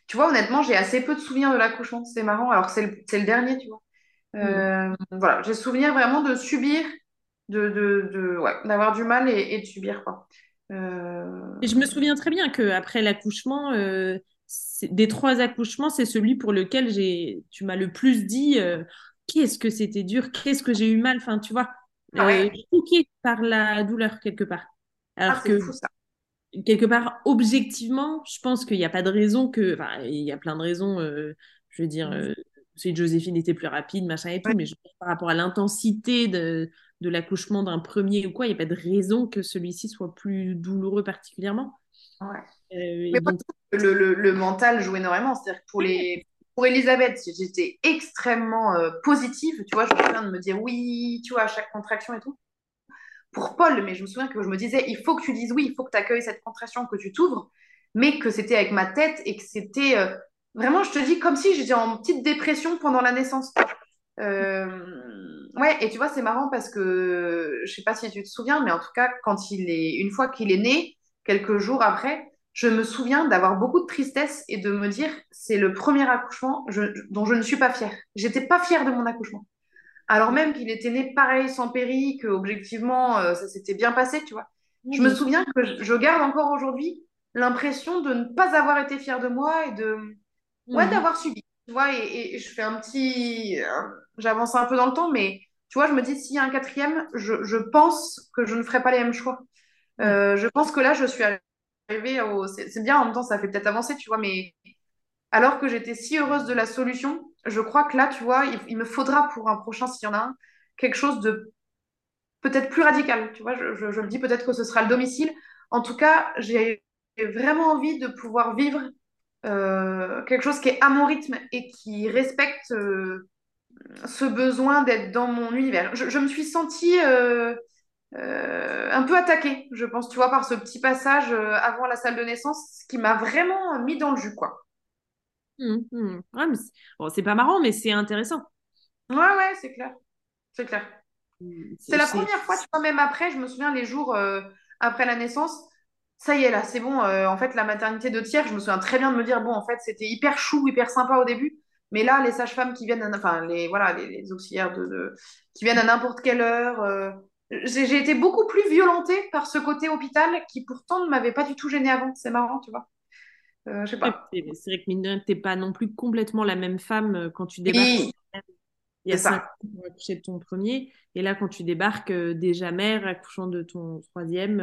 tu vois, honnêtement, j'ai assez peu de souvenirs de l'accouchement, c'est marrant, alors c'est le, le, dernier, tu vois. Euh, voilà, j'ai souvenir vraiment de subir, de, de, de ouais, d'avoir du mal et, et, de subir quoi. Euh... Et je me souviens très bien que après l'accouchement, euh, des trois accouchements, c'est celui pour lequel j'ai, tu m'as le plus dit, qu'est-ce que c'était dur, qu'est-ce que j'ai eu mal, enfin tu vois, ah ouais. par la douleur quelque part. Alors ah, que fou, ça. quelque part, objectivement, je pense qu'il n'y a pas de raison que, enfin, il y a plein de raisons. je veux dire, mmh c'est Joséphine était plus rapide, machin et tout, mais par rapport à l'intensité de, de l'accouchement d'un premier ou quoi, il n'y a pas de raison que celui-ci soit plus douloureux particulièrement. Ouais. Euh, mais donc... le, le, le, mental joue énormément. C'est-à-dire que pour, les, pour Elisabeth, j'étais extrêmement euh, positive. Tu vois, je me souviens de me dire oui, tu vois, à chaque contraction et tout. Pour Paul, mais je me souviens que je me disais, il faut que tu dises oui, il faut que tu accueilles cette contraction, que tu t'ouvres, mais que c'était avec ma tête et que c'était euh, Vraiment, je te dis comme si j'étais en petite dépression pendant la naissance. Euh, ouais, et tu vois, c'est marrant parce que je sais pas si tu te souviens, mais en tout cas, quand il est, une fois qu'il est né, quelques jours après, je me souviens d'avoir beaucoup de tristesse et de me dire, c'est le premier accouchement dont je ne suis pas fière. J'étais pas fière de mon accouchement. Alors même qu'il était né pareil, sans péri, que objectivement, euh, ça s'était bien passé, tu vois. Je me souviens que je, je garde encore aujourd'hui l'impression de ne pas avoir été fière de moi et de, Ouais, mhm. d'avoir subi. Tu vois, et, je fais un petit. Euh, j'avance un peu dans le temps, mais tu vois, je me dis, s'il y a un quatrième, je, je, pense que je ne ferai pas les mêmes choix. Euh, je pense que là, je suis arrivée au. C'est bien, en même temps, ça fait peut-être avancer, tu vois, mais alors que j'étais si heureuse de la solution, je crois que là, tu vois, il, me faudra pour un prochain, s'il y en a un, quelque chose de peut-être plus radical. Tu vois, je, je, je me dis peut-être que ce sera le domicile. En tout cas, j'ai vraiment envie de pouvoir vivre euh, quelque chose qui est à mon rythme et qui respecte euh, ce besoin d'être dans mon univers. Je, me suis sentie euh, un peu attaquée, je pense, tu vois, par ce petit passage avant la salle de naissance, qui m'a vraiment mis dans le jus, quoi. Mmh, mmh. bon, c'est pas marrant, mais c'est intéressant. Ouais, ouais, c'est clair. C'est clair. Mmh, c'est la première fois, tu vois, même après, je me souviens les jours après la naissance, ça y est, là, c'est bon. Euh, en fait, la maternité de tiers, je me souviens très bien de me dire, bon, en fait, c'était hyper chou, hyper sympa au début. Mais là, les sages-femmes qui viennent, enfin, les, voilà, les, auxiliaires de, qui viennent à n'importe quelle heure. Euh, j'ai été beaucoup plus violentée par ce côté hôpital qui pourtant ne m'avait pas du tout gênée avant. C'est marrant, tu vois. Euh, je sais pas. C'est vrai que mine de t'es pas non plus complètement la même femme quand tu débarques. Il y a cinq ans pour accoucher de ton premier. Et là, quand tu débarques déjà mère, accouchant de ton troisième,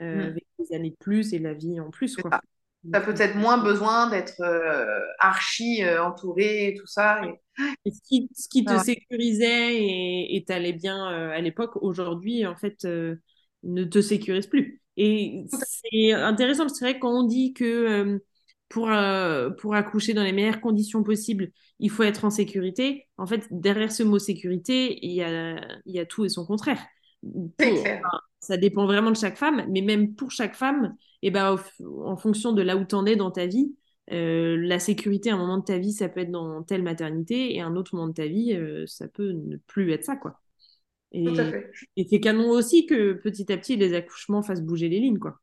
euh, mm. avec des années de plus et la vie en plus. Quoi. Tu as peut-être moins besoin d'être euh, archi euh, entouré et tout ça. Et... ce qui, ce qui te sécurisait et t'allais bien à l'époque, aujourd'hui, en fait, ne te sécurise plus. Et c'est intéressant, c'est vrai quand on dit que pour, pour accoucher dans les meilleures conditions possibles, il faut être en sécurité. En fait, derrière ce mot sécurité, il y a, il y a tout et son contraire ça dépend vraiment de chaque femme, mais même pour chaque femme, et eh ben, en fonction de là où tu en es dans ta vie, euh, la sécurité, à un moment de ta vie, ça peut être dans telle maternité, et un autre moment de ta vie, euh, ça peut ne plus être ça, quoi. Et, et c'est canon aussi que petit à petit, les accouchements fassent bouger les lignes, quoi.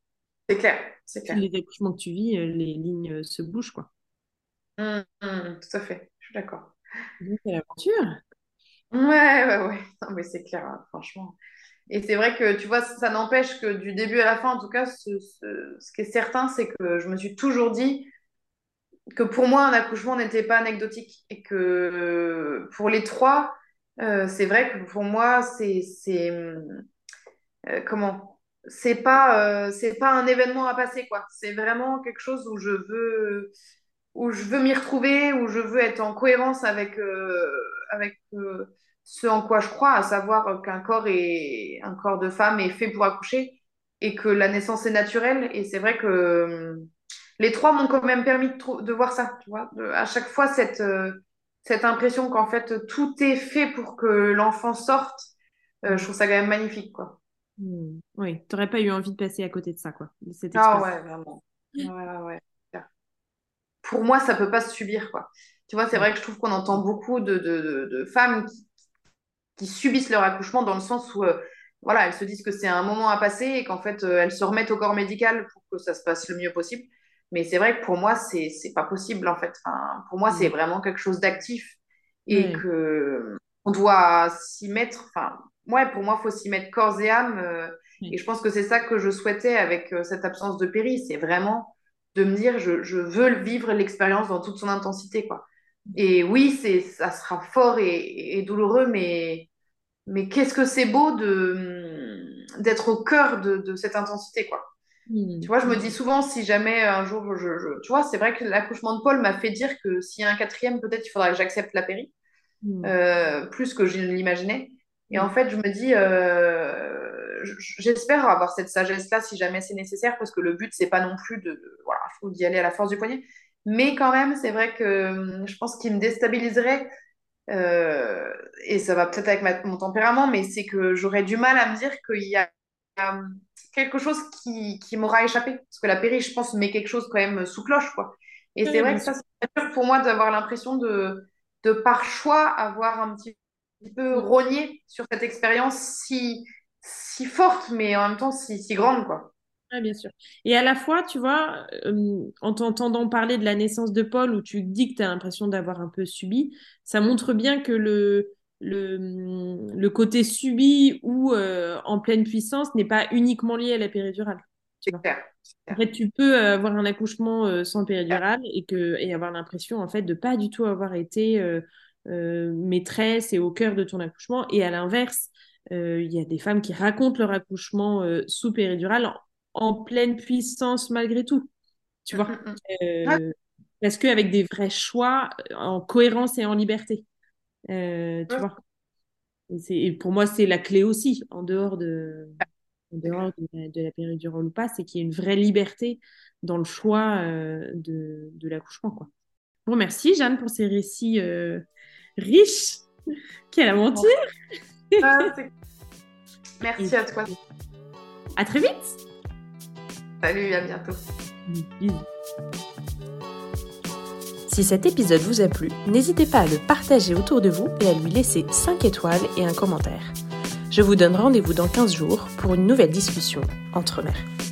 C'est clair, c'est clair. Les accouchements que tu vis, euh, les lignes se bougent, quoi. Mmh, mmh, tout à fait, je suis d'accord. C'est l'aventure. Ouais, ouais, ouais. Non, mais c'est clair, hein, franchement. Et c'est vrai que, tu vois, ça n'empêche que du début à la fin, en tout cas, ce, ce, qui est certain, c'est que je me suis toujours dit que pour moi, un accouchement n'était pas anecdotique. Et que pour les trois, euh, c'est vrai que pour moi, c'est comment c'est pas euh, c'est pas un événement à passer quoi. C'est vraiment quelque chose où je veux où je veux m'y retrouver, où je veux être en cohérence avec euh, avec euh, ce en quoi je crois, à savoir qu'un corps est un corps de femme est fait pour accoucher et que la naissance est naturelle. Et c'est vrai que les trois m'ont quand même permis de, de voir ça, tu vois, à chaque fois cette cette impression qu'en fait tout est fait pour que l'enfant sorte. je trouve ça quand même magnifique quoi. Hmm. Oui, tu n'aurais pas eu envie de passer à côté de ça, quoi. ah ouais, vraiment. Pour moi, ça peut pas se subir, quoi. Tu vois, c'est vrai que je trouve qu'on entend beaucoup de, de, de, femmes qui, subissent leur accouchement dans le sens où, euh, voilà, elles se disent que c'est un moment à passer et qu'en fait, euh, elles se remettent au corps médical pour que ça se passe le mieux possible. Mais c'est vrai que pour moi, c'est c'est pas possible, en fait. Enfin, pour moi, c'est hmm. vraiment quelque chose d'actif et que on doit s'y mettre. Enfin, ouais, pour moi, il faut s'y mettre corps et âme. Euh, et je pense que c'est ça que je souhaitais avec euh, cette absence de péri. C'est vraiment de me dire, je, je veux vivre l'expérience dans toute son intensité. Quoi. Et oui, c'est, ça sera fort et, et douloureux, mais, mais qu'est-ce que c'est beau de, d'être au cœur de, de cette intensité. Quoi. Hmm. Tu vois, je me dis souvent, si jamais un jour, je, je tu vois, c'est vrai que l'accouchement de Paul m'a fait dire que s'il y a un quatrième, peut-être il faudra que j'accepte la péri, hmm. euh, plus que je ne l'imaginais. Et en fait, je me dis, euh, j'espère avoir cette sagesse-là si jamais c'est nécessaire, parce que le but, c'est pas non plus de, voilà, faut d'y aller à la force du poignet. Mais quand même, c'est vrai que hum, je pense qu'il me déstabiliserait, euh, et ça va peut-être avec mon tempérament, mais c'est que j'aurais du mal à me dire qu'il y a hum, quelque chose qui, qui m'aura échappé. Parce que la péri, je pense, met quelque chose quand même sous cloche, quoi. Et c'est vrai que ça, c'est dur pour moi d'avoir l'impression de, de, par choix, avoir un petit peu rogner sur cette expérience si, si forte, mais en même temps si, si grande, quoi. Oui, bien sûr. Et à la fois, tu vois, euh, en t'entendant parler de la naissance de Paul, où tu dis que tu as l'impression d'avoir un peu subi, ça montre bien que le, le, le côté subi ou euh, en pleine puissance n'est pas uniquement lié à la péridurale. C'est clair. En fait, tu peux avoir un accouchement sans péridurale et, que, et avoir l'impression en fait de pas du tout avoir été euh, maîtresse et au cœur de ton accouchement. Et à l'inverse, euh, il y a des femmes qui racontent leur accouchement sous péridurale en, pleine puissance malgré tout. Tu vois mm, mm, mm. Parce qu'avec des vrais choix en cohérence et en liberté. tu vois et, pour moi, c'est la clé aussi, en dehors de, en dehors de, la, péridurale ou pas, c'est qu'il y ait une vraie liberté dans le choix de, de l'accouchement. Quoi. Bon, merci Jeanne pour ces récits riche. Quelle aventure ah, [LAUGHS] Merci à toi. À très vite. Salut, à bientôt. Si cet épisode vous a plu, n'hésitez pas à le partager autour de vous et à lui laisser 5 étoiles et un commentaire. Je vous donne rendez-vous dans 15 jours pour une nouvelle discussion entre mères.